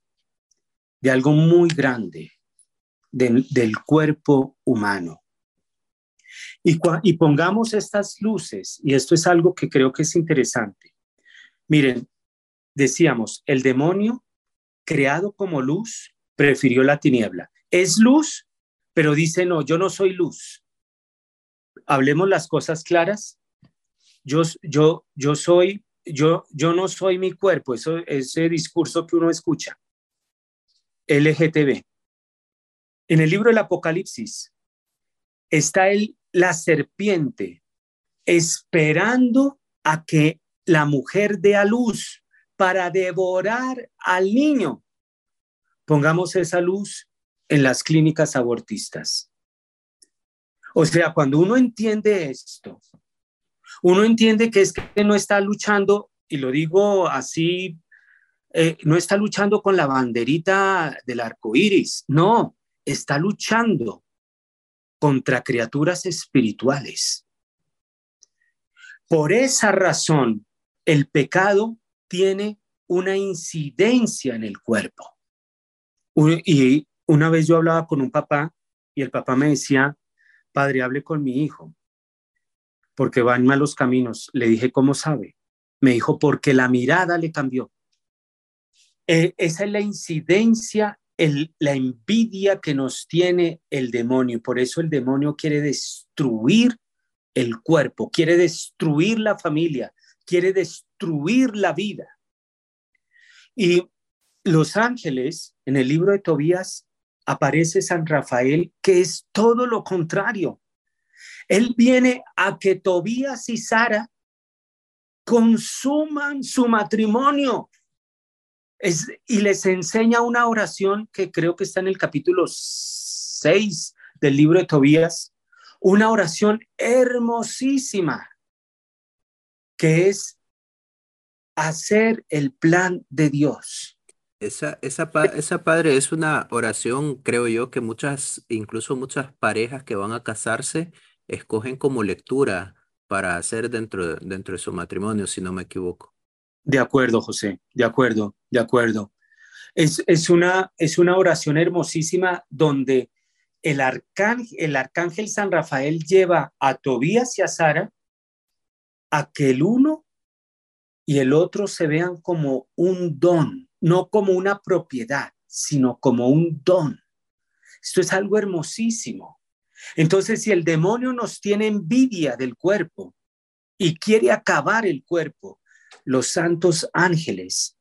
De algo muy grande, del, cuerpo humano. Y, y pongamos estas luces, y esto es algo que creo que es interesante. Miren, decíamos, el demonio, creado como luz, prefirió la tiniebla es luz, pero dice, no, yo no soy luz. Hablemos las cosas claras. Yo, yo, yo soy, yo, yo no soy mi cuerpo, eso, ese discurso que uno escucha. LGTB. En el libro del Apocalipsis está el, la serpiente esperando a que la mujer dé a luz para devorar al niño. Pongamos esa luz en las clínicas abortistas. O sea, cuando uno entiende esto, uno entiende que es que no está luchando, y lo digo así, eh, no está luchando con la banderita del arco iris, no, está luchando contra criaturas espirituales. Por esa razón, el pecado tiene una incidencia en el cuerpo. Y una vez yo hablaba con un papá y el papá me decía, padre, hable con mi hijo, porque va en malos caminos. Le dije, ¿cómo sabe? Me dijo, porque la mirada le cambió. Eh, esa es la incidencia, la envidia que nos tiene el demonio. Por eso el demonio quiere destruir el cuerpo, quiere destruir la familia, quiere destruir la vida. Y los ángeles, en el libro de Tobías, aparece San Rafael, que es todo lo contrario. Él viene a que Tobías y Sara consuman su matrimonio. y les enseña una oración que creo que está en el capítulo 6 del libro de Tobías, una oración hermosísima, que es hacer el plan de Dios. Esa, esa, esa padre es una oración, creo yo, que muchas, incluso muchas parejas que van a casarse, escogen como lectura para hacer dentro, dentro de su matrimonio, si no me equivoco. De acuerdo, José, de acuerdo, de acuerdo. Es, es, una, es una oración hermosísima donde el el arcángel San Rafael lleva a Tobías y a Sara a que el uno y el otro se vean como un don, no como una propiedad, sino como un don. Esto es algo hermosísimo. Entonces, si el demonio nos tiene envidia del cuerpo y quiere acabar el cuerpo, los santos ángeles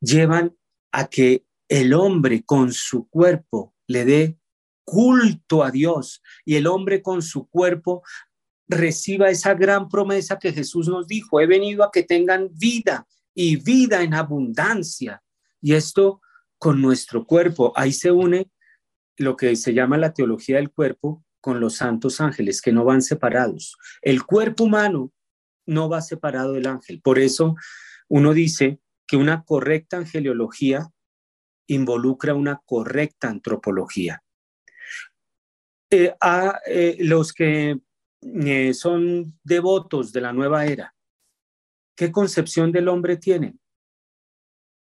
llevan a que el hombre con su cuerpo le dé culto a Dios y el hombre con su cuerpo reciba esa gran promesa que Jesús nos dijo, he venido a que tengan vida y vida en abundancia. Y esto con nuestro cuerpo, ahí se une lo que se llama la teología del cuerpo con los santos ángeles, que no van separados. El cuerpo humano no va separado del ángel. Por eso uno dice que una correcta angeliología involucra una correcta antropología. Eh, a eh, los que eh, son devotos de la nueva era, ¿qué concepción del hombre tienen?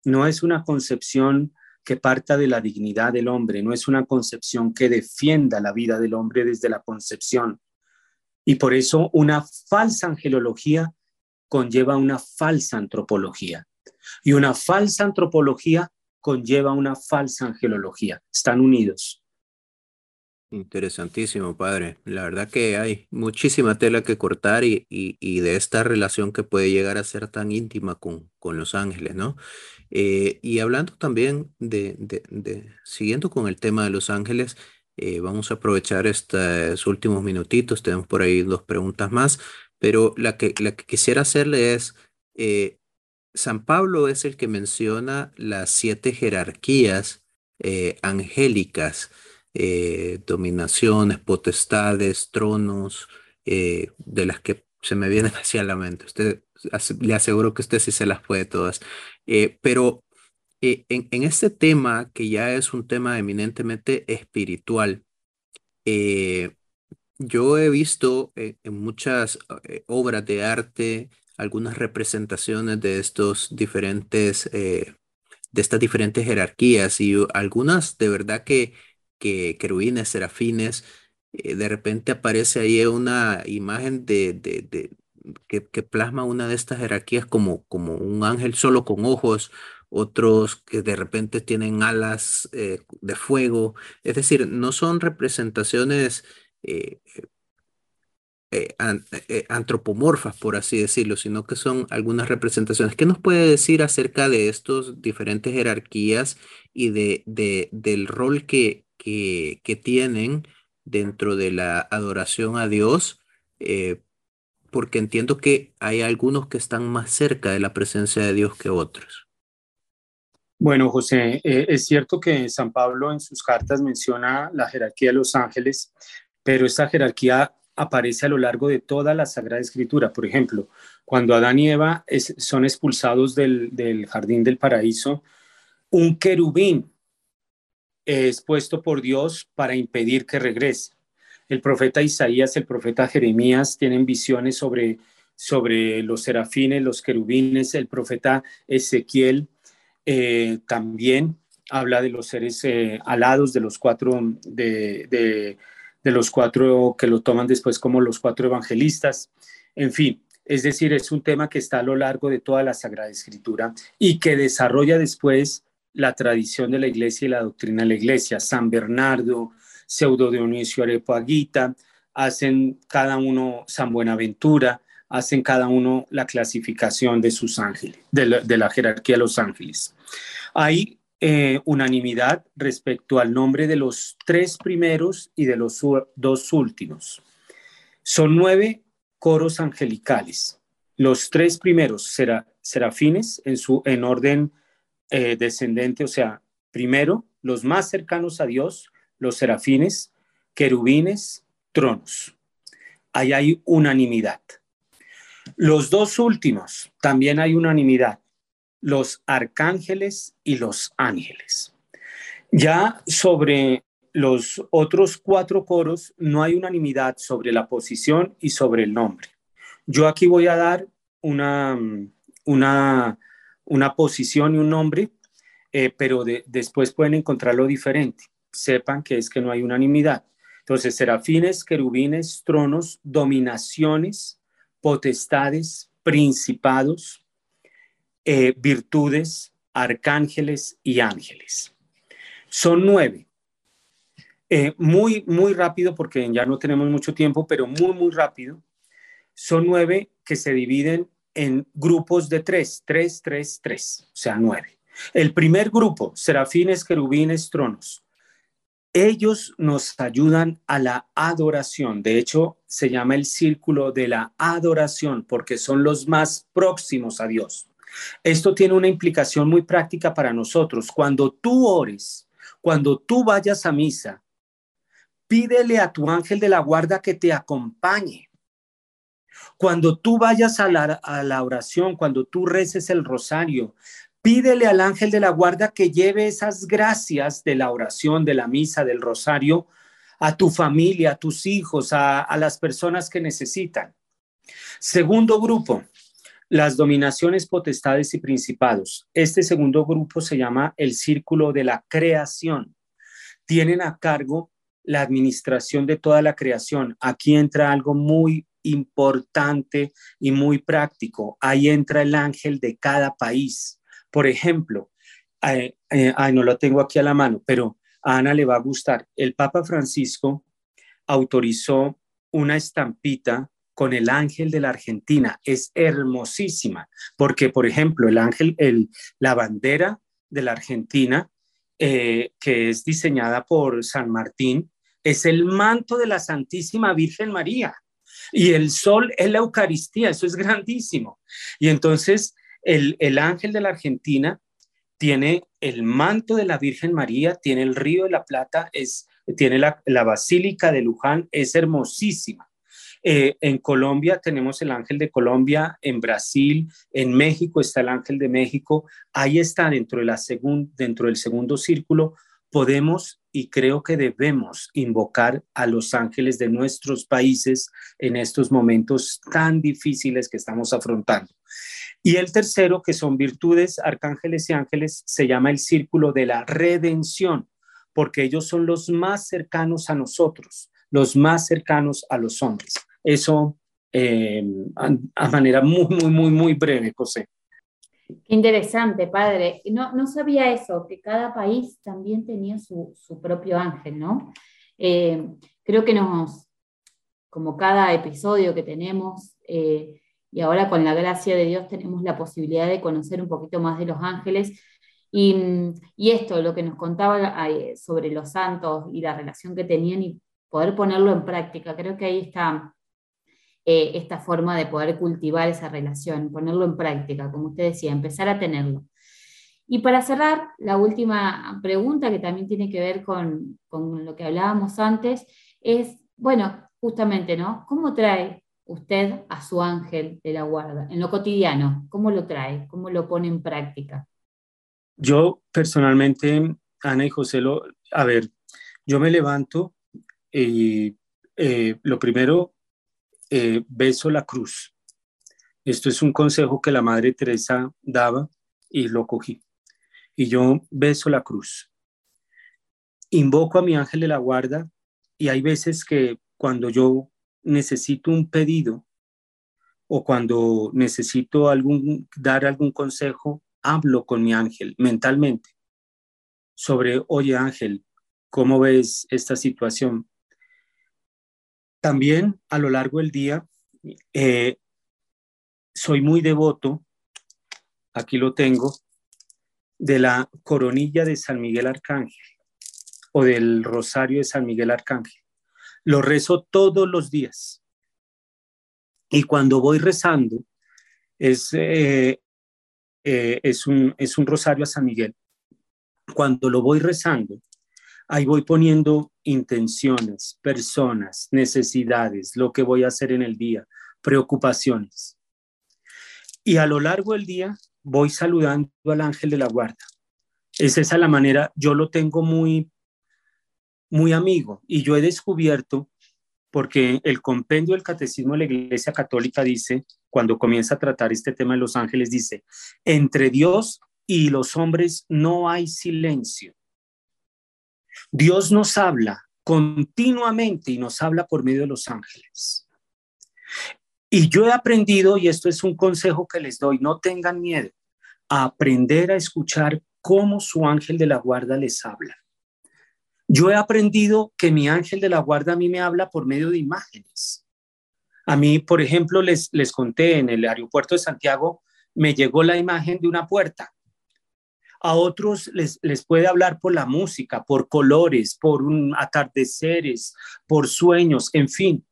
No es una concepción que parta de la dignidad del hombre, no es una concepción que defienda la vida del hombre desde la concepción. Y por eso una falsa angelología conlleva una falsa antropología. Y una falsa antropología conlleva una falsa angelología. Están unidos. Interesantísimo, padre. La verdad que hay muchísima tela que cortar y, de esta relación que puede llegar a ser tan íntima con, con los ángeles, ¿no? Eh, y hablando también de, de, siguiendo con el tema de Los Ángeles, eh, vamos a aprovechar estos últimos minutitos, tenemos por ahí dos preguntas más, pero la que, la que quisiera hacerle es, eh, San Pablo es el que menciona las siete jerarquías angélicas, dominaciones, potestades, tronos, de las que se me vienen hacia la mente. Usted le aseguro que usted sí se las puede todas. Eh, pero eh, en, este tema, que ya es un tema eminentemente espiritual, eh, yo he visto en muchas obras de arte algunas representaciones de estos diferentes, de estas diferentes jerarquías y algunas de verdad que, que querubines, serafines, de repente aparece ahí una imagen de, de que, plasma una de estas jerarquías como, como un ángel solo con ojos, otros que de repente tienen alas eh, de fuego. Es decir, no son representaciones eh, eh, eh, antropomorfas, por así decirlo, sino que son algunas representaciones. ¿Qué nos puede decir acerca de estos diferentes jerarquías y de, del rol que, que, tienen dentro de la adoración a Dios? Eh, porque entiendo que hay algunos que están más cerca de la presencia de Dios que otros. Bueno, José, es cierto que San Pablo en sus cartas menciona la jerarquía de los ángeles, pero esta jerarquía aparece a lo largo de toda la Sagrada Escritura. Por ejemplo, cuando Adán y Eva son expulsados del, jardín del paraíso, un querubín es puesto por Dios para impedir que regrese. El profeta Isaías, el profeta Jeremías tienen visiones sobre, sobre los serafines, los querubines, el profeta Ezequiel eh, también habla de los seres eh, alados, de los cuatro, de de los cuatro que lo toman después como los cuatro evangelistas. En fin, es decir, es un tema que está a lo largo de toda la Sagrada Escritura y que desarrolla después la tradición de la iglesia y la doctrina de la iglesia. San Bernardo, Pseudo Dionisio Arepoaguita, hacen cada uno San Buenaventura, hacen cada uno la clasificación de sus ángeles, de la, de la jerarquía de los ángeles. Hay eh, unanimidad respecto al nombre de los tres primeros y de los dos últimos. Son nueve coros angelicales. Los tres primeros será, serafines en, su, en orden eh, descendente, o sea, primero los más cercanos a Dios, los serafines, querubines, tronos. Ahí hay unanimidad. Los dos últimos, también hay unanimidad los arcángeles y los ángeles. Ya sobre los otros cuatro coros no hay unanimidad sobre la posición y sobre el nombre. Yo aquí voy a dar una, una, una posición y un nombre, eh, pero después pueden encontrarlo diferente. Sepan que es que no hay unanimidad. Entonces, serafines, querubines, tronos, dominaciones, potestades, principados, eh, virtudes, arcángeles y ángeles. Son nueve. Eh, muy, muy rápido, porque ya no tenemos mucho tiempo, pero muy, muy rápido. Son nueve que se dividen en grupos de tres, tres, tres, tres, o sea, nueve. El primer grupo, serafines, querubines, tronos. Ellos nos ayudan a la adoración. De hecho, se llama el círculo de la adoración porque son los más próximos a Dios. Esto tiene una implicación muy práctica para nosotros. Cuando tú ores, cuando tú vayas a misa, pídele a tu ángel de la guarda que te acompañe. Cuando tú vayas a la, oración, cuando tú reces el rosario, pídele al ángel de la guarda que lleve esas gracias de la oración, de la misa, del rosario, a tu familia, a tus hijos, a las personas que necesitan. Segundo grupo, las dominaciones, potestades y principados. Este segundo grupo se llama el círculo de la creación. Tienen a cargo la administración de toda la creación. Aquí entra algo muy importante y muy práctico. Ahí entra el ángel de cada país. Por ejemplo, eh, eh, no lo tengo aquí a la mano, pero a Ana le va a gustar. El Papa Francisco autorizó una estampita con el ángel de la Argentina. Es hermosísima, porque, por ejemplo, el ángel, el, la bandera de la Argentina, eh, que es diseñada por San Martín, es el manto de la Santísima Virgen María. Y el sol es la Eucaristía, eso es grandísimo. Y entonces el, el ángel de la Argentina tiene el manto de la Virgen María, tiene el río de la Plata, es, tiene la, la Basílica de Luján, es hermosísima. Eh, en Colombia tenemos el ángel de Colombia, en Brasil, en México está el ángel de México. Ahí está dentro, de la dentro del segundo círculo. Podemos y creo que debemos invocar a los ángeles de nuestros países en estos momentos tan difíciles que estamos afrontando. Y el tercero, que son virtudes, arcángeles y ángeles, se llama el círculo de la redención, porque ellos son los más cercanos a nosotros, los más cercanos a los hombres. Eso eh, a, manera muy, muy, muy, muy breve, José. Qué interesante, padre. No, no sabía eso, que cada país también tenía su, propio ángel, ¿no? Eh, creo que nos, como cada episodio que tenemos, eh, y ahora con la gracia de Dios tenemos la posibilidad de conocer un poquito más de los ángeles. Y, y esto, lo que nos contaba sobre los santos y la relación que tenían y poder ponerlo en práctica, creo que ahí está eh, esta forma de poder cultivar esa relación, ponerlo en práctica, como usted decía, empezar a tenerlo. Y para cerrar, la última pregunta que también tiene que ver con, con lo que hablábamos antes es, bueno, justamente, ¿no? ¿Cómo trae usted a su ángel de la guarda en lo cotidiano? ¿Cómo lo trae? ¿Cómo lo pone en práctica? Yo personalmente, Ana y José, a ver, yo me levanto y eh, lo primero, eh, beso la cruz. Esto es un consejo que la Madre Teresa daba y lo cogí. Y yo beso la cruz. Invoco a mi ángel de la guarda y hay veces que cuando yo necesito un pedido o cuando necesito dar algún consejo, hablo con mi ángel mentalmente sobre, oye ángel, ¿cómo ves esta situación? También a lo largo del día eh, soy muy devoto, aquí lo tengo, de la coronilla de San Miguel Arcángel o del rosario de San Miguel Arcángel. Lo rezo todos los días. Y cuando voy rezando, es, eh, eh, es, un, es un rosario a San Miguel. Cuando lo voy rezando, ahí voy poniendo intenciones, personas, necesidades, lo que voy a hacer en el día, preocupaciones. Y a lo largo del día voy saludando al ángel de la guarda. Es esa la manera, yo lo tengo muy, muy amigo y yo he descubierto, porque el compendio del catecismo de la Iglesia Católica dice, cuando comienza a tratar este tema de los ángeles, dice, entre Dios y los hombres no hay silencio. Dios nos habla continuamente y nos habla por medio de los ángeles. Y yo he aprendido, y esto es un consejo que les doy, no tengan miedo, a aprender a escuchar cómo su ángel de la guarda les habla. Yo he aprendido que mi ángel de la guarda a mí me habla por medio de imágenes. A mí, por ejemplo, les, les conté en el aeropuerto de Santiago, me llegó la imagen de una puerta a otros les, les puede hablar por la música, por colores, por un atardeceres, por sueños, en fin.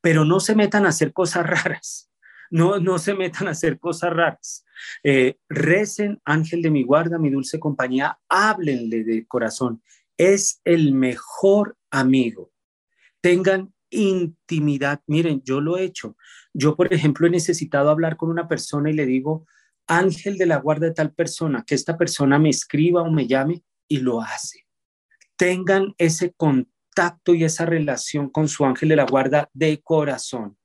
Pero no se metan a hacer cosas raras. No, no se metan a hacer cosas raras. Eh, recen, ángel de mi guarda, mi dulce compañía, háblenle de corazón. Es el mejor amigo. Tengan intimidad. Miren, yo lo he hecho. Yo, por ejemplo, he necesitado hablar con una persona y le digo, ángel de la guarda de tal persona, que esta persona me escriba o me llame y lo hace. Tengan ese contacto y esa relación con su ángel de la guarda de corazón,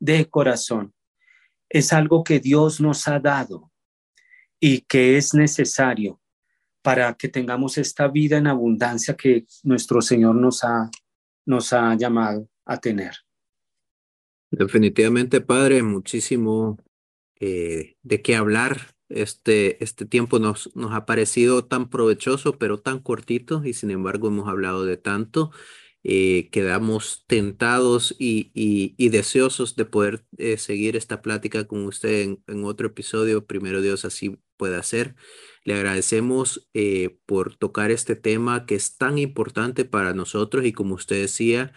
de corazón. Es algo que Dios nos ha dado y que es necesario para que tengamos esta vida en abundancia que nuestro Señor nos ha, nos ha llamado a tener. Definitivamente, Padre, muchísimo eh, de qué hablar. Este, este tiempo nos, nos ha parecido tan provechoso, pero tan cortito, y sin embargo hemos hablado de tanto. Eh, quedamos tentados y, y, deseosos de poder eh, seguir esta plática con usted en, otro episodio. Primero Dios así pueda ser. Le agradecemos por tocar este tema que es tan importante para nosotros y como usted decía,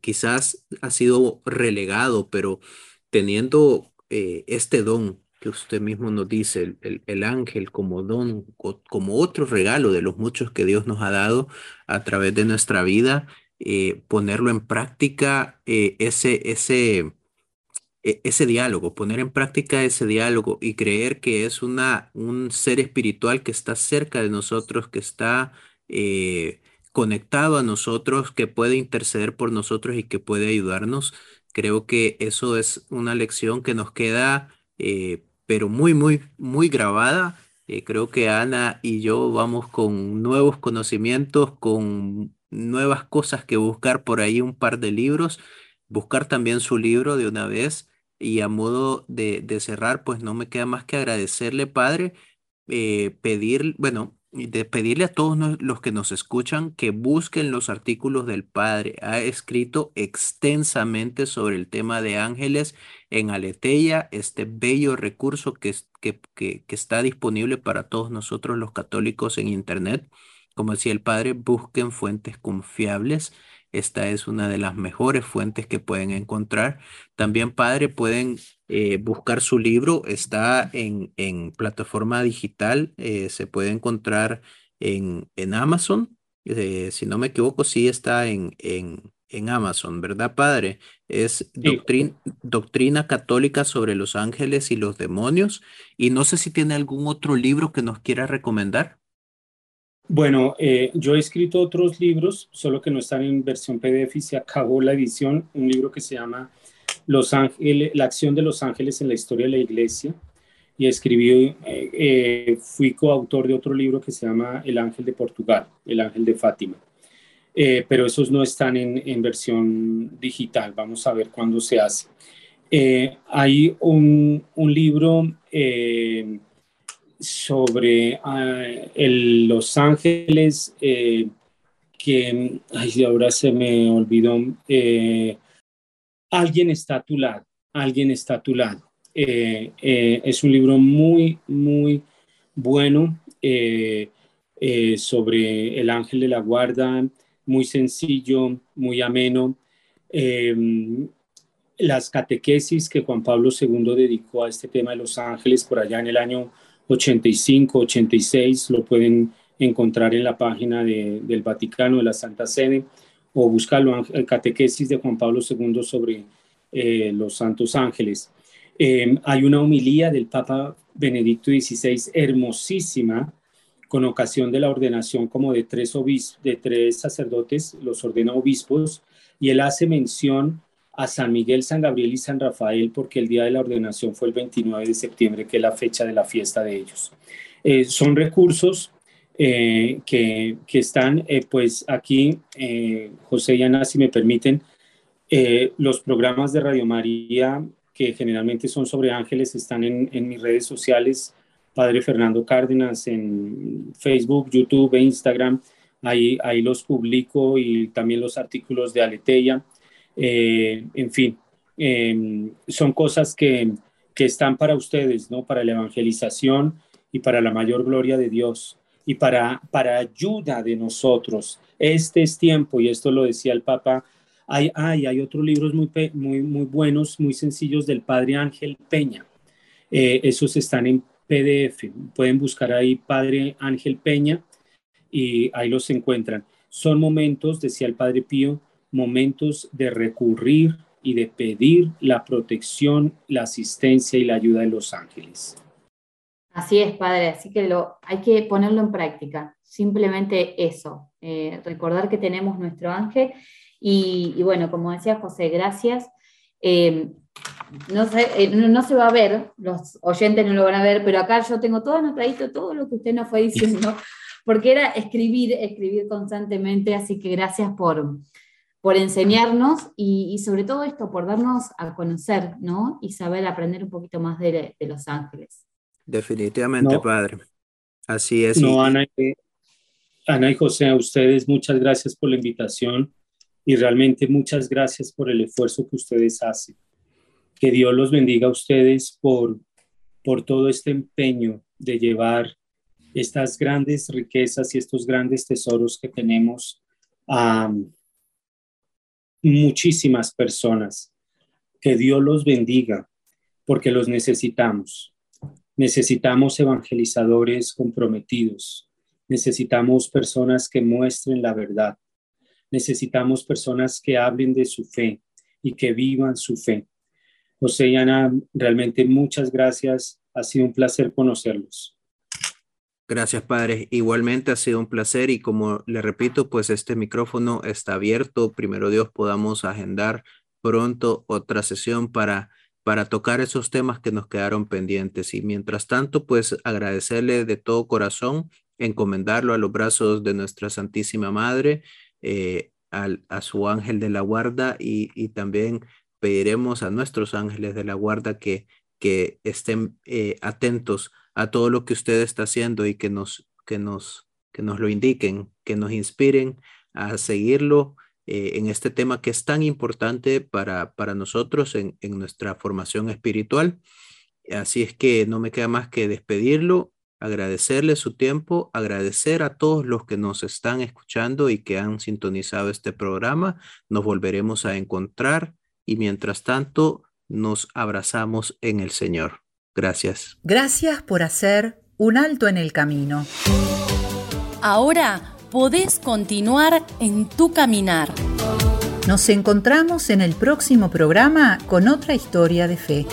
quizás ha sido relegado, pero teniendo eh, este don que usted mismo nos dice, el, ángel como don, como otro regalo de los muchos que Dios nos ha dado a través de nuestra vida, eh, ponerlo en práctica, eh, ese, ese, e, ese diálogo, poner en práctica ese diálogo y creer que es una, un ser espiritual que está cerca de nosotros, que está conectado a nosotros, que puede interceder por nosotros y que puede ayudarnos Creo que eso es una lección que nos queda, eh, pero muy, muy, muy grabada. Eh, creo que Ana y yo vamos con nuevos conocimientos, con nuevas cosas que buscar por ahí, un par de libros, buscar también su libro de una vez. Y a modo de, cerrar, pues no me queda más que agradecerle, Padre, eh, pedir, bueno, de pedirle a todos los que nos escuchan que busquen los artículos del Padre. Ha escrito extensamente sobre el tema de ángeles en Aleteia, este bello recurso que, que, que, que está disponible para todos nosotros los católicos en Internet. Como decía el Padre, busquen fuentes confiables esta es una de las mejores fuentes que pueden encontrar. También, padre, pueden eh, buscar su libro. Está en, en plataforma digital. Eh, se puede encontrar en, en Amazon. Eh, si no me equivoco, sí está en, en, en Amazon, ¿verdad, padre? Es doctrina Católica sobre los ángeles y los demonios. Y no sé si tiene algún otro libro que nos quiera recomendar. Bueno, eh, yo he escrito otros libros, solo que no están en versión PDF y se acabó la edición, un libro que se llama Los Ángeles, La acción de los ángeles en la historia de la iglesia. Y escribí, eh, eh, fui coautor de otro libro que se llama El Ángel de Portugal, El Ángel de Fátima. pero esos no están en, versión digital, vamos a ver cuándo se hace. hay un libro sobre ah, Los Ángeles, eh, que ay, ahora se me olvidó, eh, alguien está a tu lado, alguien está a tu lado. Eh, es un libro muy, muy bueno sobre el ángel de la guarda, muy sencillo, muy ameno. las catequesis que Juan Pablo II dedicó a este tema de los ángeles por allá en el año 85, 86, lo pueden encontrar en la página del Vaticano, de la Santa Sede, o buscarlo en Catequesis de Juan Pablo II sobre eh, los Santos Ángeles. Em, hay una homilía del Papa Benedicto XVI hermosísima con ocasión de la ordenación como de tres, de tres sacerdotes, los ordena obispos, y él hace mención a San Miguel, San Gabriel y San Rafael porque el día de la ordenación fue el 29 de septiembre, que es la fecha de la fiesta de ellos. Eh, son recursos eh, que, que, están, eh, pues aquí, José y Ana, si me permiten, los programas de Radio María, que generalmente son sobre ángeles, están en, en mis redes sociales, Padre Fernando Cárdenas, en Facebook, YouTube e Instagram. Ahí, ahí los publico y también los artículos de Aleteia. Eh, en fin, em, son cosas que, que están para ustedes, ¿no? Para la evangelización y para la mayor gloria de Dios y para, para ayuda de nosotros. Este es tiempo, y esto lo decía el Papa, hay, hay, hay otros libros muy, muy, muy buenos, muy sencillos del Padre Ángel Peña. Eh, esos están en PDF. Pueden buscar ahí Padre Ángel Peña y ahí los encuentran. Son momentos, decía el Padre Pío, momentos de recurrir y de pedir la protección, la asistencia y la ayuda de los ángeles. Así es, Padre, así que lo, hay que ponerlo en práctica, simplemente eso, eh, recordar que tenemos nuestro ángel y, bueno, como decía José, gracias. Eh, no, se, eh, no, se va a ver, los oyentes no lo van a ver, pero acá yo tengo todo anotadito, todo lo que usted nos fue diciendo, porque era escribir, escribir constantemente, así que gracias por, por enseñarnos y, sobre todo esto, por darnos a conocer, ¿no? Y saber aprender un poquito más de, los ángeles. Definitivamente, Padre. Así es. No, Ana, Ana y José, a ustedes muchas gracias por la invitación y realmente muchas gracias por el esfuerzo que ustedes hacen. Que Dios los bendiga a ustedes por, por todo este empeño de llevar estas grandes riquezas y estos grandes tesoros que tenemos a, muchísimas personas. Que Dios los bendiga, porque los necesitamos. Necesitamos evangelizadores comprometidos. Necesitamos personas que muestren la verdad. Necesitamos personas que hablen de su fe y que vivan su fe. José y Ana, realmente muchas gracias. Ha sido un placer conocerlos. Gracias, padre. Igualmente ha sido un placer y como le repito, pues este micrófono está abierto. Primero Dios podamos agendar pronto otra sesión para, para tocar esos temas que nos quedaron pendientes. Y mientras tanto, pues agradecerle de todo corazón, encomendarlo a los brazos de nuestra Santísima Madre, eh, al, a su ángel de la guarda y, y, también pediremos a nuestros ángeles de la guarda que, que estén eh, atentos a todo lo que usted está haciendo y que nos, que nos, que nos lo indiquen, que nos inspiren a seguirlo eh, en este tema que es tan importante para, para nosotros en, en nuestra formación espiritual. Así es que no me queda más que despedirlo, agradecerle su tiempo, agradecer a todos los que nos están escuchando y que han sintonizado este programa. Nos volveremos a encontrar y mientras tanto nos abrazamos en el Señor. Gracias. Gracias por hacer un alto en el camino. Ahora podés continuar en tu caminar. Nos encontramos en el próximo programa con otra historia de fe.